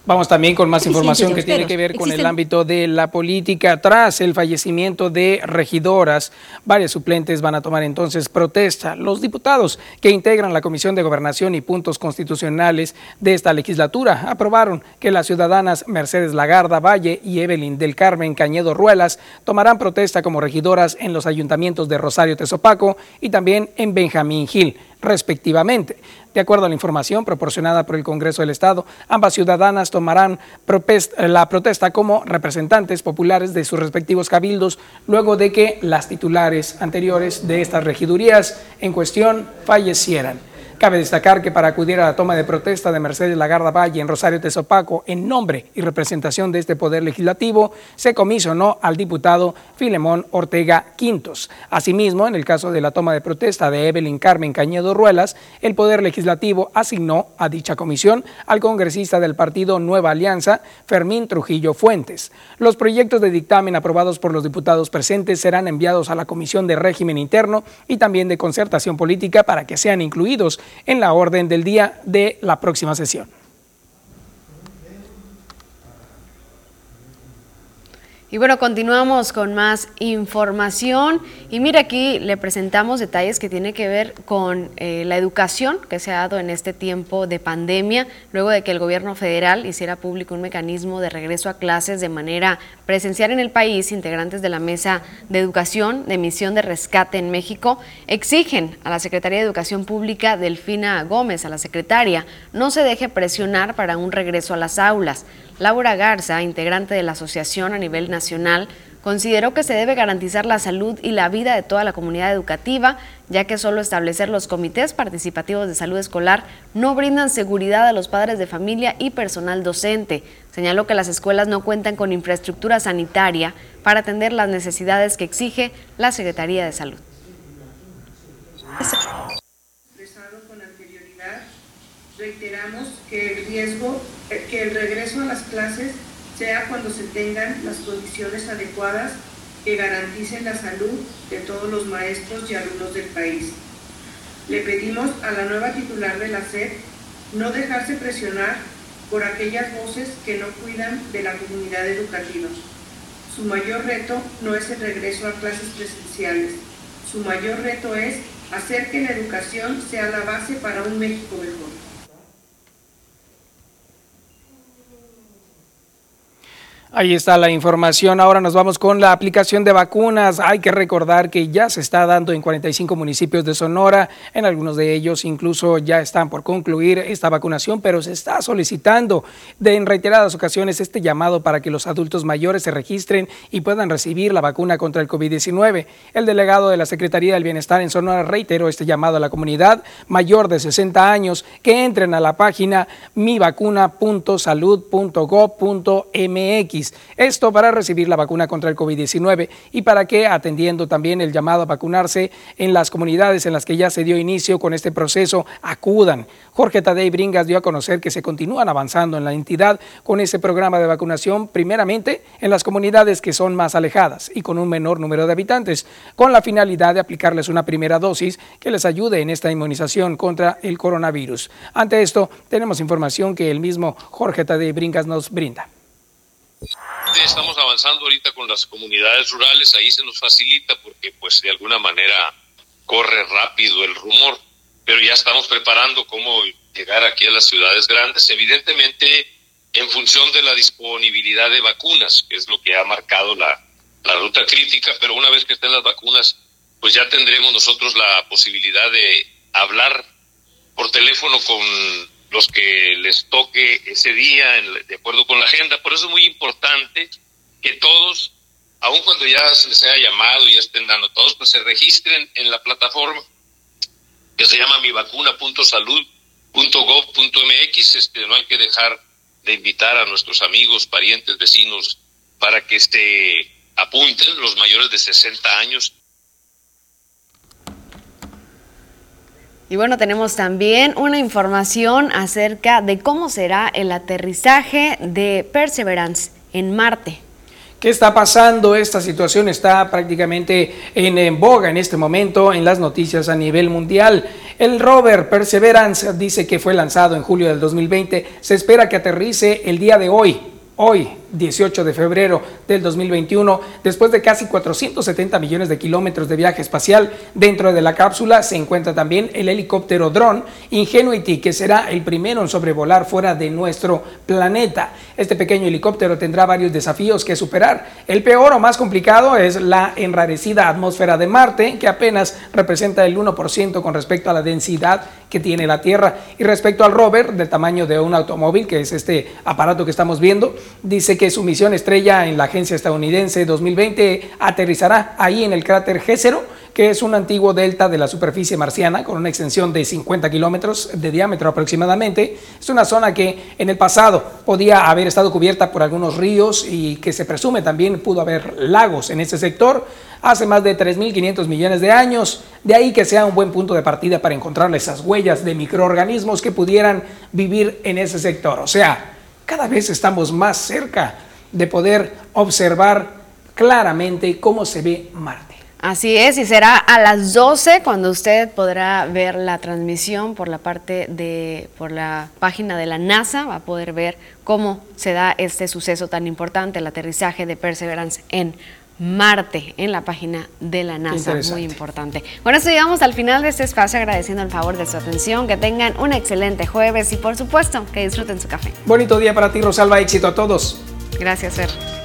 Vamos también con más información que tiene que ver con el ámbito de la política. Tras el fallecimiento de regidoras, varios suplentes van a tomar entonces protesta. Los diputados que integran la Comisión de Gobernación y Puntos Constitucionales de esta legislatura aprobaron que las ciudadanas Mercedes Lagarda Valle y Evelyn del Carmen Cañedo Ruelas tomarán protesta como regidoras en los ayuntamientos de Rosario Tezopaco y también en Benjamín Gil respectivamente. De acuerdo a la información proporcionada por el Congreso del Estado, ambas ciudadanas tomarán la protesta como representantes populares de sus respectivos cabildos luego de que las titulares anteriores de estas regidurías en cuestión fallecieran. Cabe destacar que para acudir a la toma de protesta de Mercedes Lagarda Valle en Rosario Tezopaco, en nombre y representación de este Poder Legislativo, se comisionó al diputado Filemón Ortega Quintos. Asimismo, en el caso de la toma de protesta de Evelyn Carmen Cañedo Ruelas, el Poder Legislativo asignó a dicha comisión al congresista del partido Nueva Alianza, Fermín Trujillo Fuentes. Los proyectos de dictamen aprobados por los diputados presentes serán enviados a la Comisión de Régimen Interno y también de Concertación Política para que sean incluidos en la orden del día de la próxima sesión. Y bueno, continuamos con más información. Y mira, aquí le presentamos detalles que tienen que ver con eh, la educación que se ha dado en este tiempo de pandemia, luego de que el gobierno federal hiciera público un mecanismo de regreso a clases de manera presencial en el país. Integrantes de la Mesa de Educación de Misión de Rescate en México exigen a la Secretaría de Educación Pública, Delfina Gómez, a la secretaria, no se deje presionar para un regreso a las aulas. Laura Garza, integrante de la asociación a nivel nacional, consideró que se debe garantizar la salud y la vida de toda la comunidad educativa, ya que solo establecer los comités participativos de salud escolar no brindan seguridad a los padres de familia y personal docente. Señaló que las escuelas no cuentan con infraestructura sanitaria para atender las necesidades que exige la Secretaría de Salud. reiteramos que el riesgo, eh, que el regreso a las clases sea cuando se tengan las condiciones adecuadas que garanticen la salud de todos los maestros y alumnos del país. Le pedimos a la nueva titular de la SED no dejarse presionar por aquellas voces que no cuidan de la comunidad educativa. Su mayor reto no es el regreso a clases presenciales. Su mayor reto es hacer que la educación sea la base para un México mejor. Ahí está la información. Ahora nos vamos con la aplicación de vacunas. Hay que recordar que ya se está dando en 45 municipios de Sonora. En algunos de ellos incluso ya están por concluir esta vacunación, pero se está solicitando de en reiteradas ocasiones este llamado para que los adultos mayores se registren y puedan recibir la vacuna contra el COVID-19. El delegado de la Secretaría del Bienestar en Sonora reiteró este llamado a la comunidad mayor de 60 años que entren a la página mivacuna.salud.gov.mx esto para recibir la vacuna contra el COVID-19 y para que, atendiendo también el llamado a vacunarse en las comunidades en las que ya se dio inicio con este proceso, acudan. Jorge Tadei Bringas dio a conocer que se continúan avanzando en la entidad con ese programa de vacunación, primeramente en las comunidades que son más alejadas y con un menor número de habitantes, con la finalidad de aplicarles una primera dosis que les ayude en esta inmunización contra el coronavirus. Ante esto, tenemos información que el mismo Jorge Tadei Bringas nos brinda. Estamos avanzando ahorita con las comunidades rurales, ahí se nos facilita porque pues de alguna manera corre rápido el rumor, pero ya estamos preparando cómo llegar aquí a las ciudades grandes, evidentemente en función de la disponibilidad de vacunas, que es lo que ha marcado la, la ruta crítica, pero una vez que estén las vacunas, pues ya tendremos nosotros la posibilidad de hablar por teléfono con los que les toque ese día de acuerdo con la agenda. Por eso es muy importante que todos, aun cuando ya se les haya llamado y estén dando todos, pues se registren en la plataforma que se llama mivacuna.salud.gov.mx. Este, no hay que dejar de invitar a nuestros amigos, parientes, vecinos, para que se apunten los mayores de 60 años Y bueno, tenemos también una información acerca de cómo será el aterrizaje de Perseverance en Marte. ¿Qué está pasando? Esta situación está prácticamente en, boga en este momento en las noticias a nivel mundial. El rover Perseverance dice que fue lanzado en julio del 2020. Se espera que aterrice el día de hoy. Hoy, 18 de febrero del 2021, después de casi 470 millones de kilómetros de viaje espacial, dentro de la cápsula se encuentra también el helicóptero dron Ingenuity, que será el primero en sobrevolar fuera de nuestro planeta. Este pequeño helicóptero tendrá varios desafíos que superar. El peor o más complicado es la enrarecida atmósfera de Marte, que apenas representa el 1% con respecto a la densidad que tiene la Tierra. Y respecto al rover, del tamaño de un automóvil, que es este aparato que estamos viendo, dice que su misión estrella en la agencia estadounidense 2020 aterrizará ahí en el cráter G0, que es un antiguo delta de la superficie marciana con una extensión de 50 kilómetros de diámetro aproximadamente. Es una zona que en el pasado podía haber estado cubierta por algunos ríos y que se presume también pudo haber lagos en ese sector hace más de 3.500 millones de años. De ahí que sea un buen punto de partida para encontrar esas huellas de microorganismos que pudieran vivir en ese sector. O sea, cada vez estamos más cerca de poder observar claramente cómo se ve Marte. Así es, y será a las 12 cuando usted podrá ver la transmisión por la parte de, por la página de la NASA, va a poder ver cómo se da este suceso tan importante, el aterrizaje de Perseverance en Marte en la página de la NASA. Muy importante. Bueno, esto llegamos al final de este espacio agradeciendo el favor de su atención. Que tengan un excelente jueves y por supuesto que disfruten su café. Bonito día para ti, Rosalba. Éxito a todos. Gracias, Ser.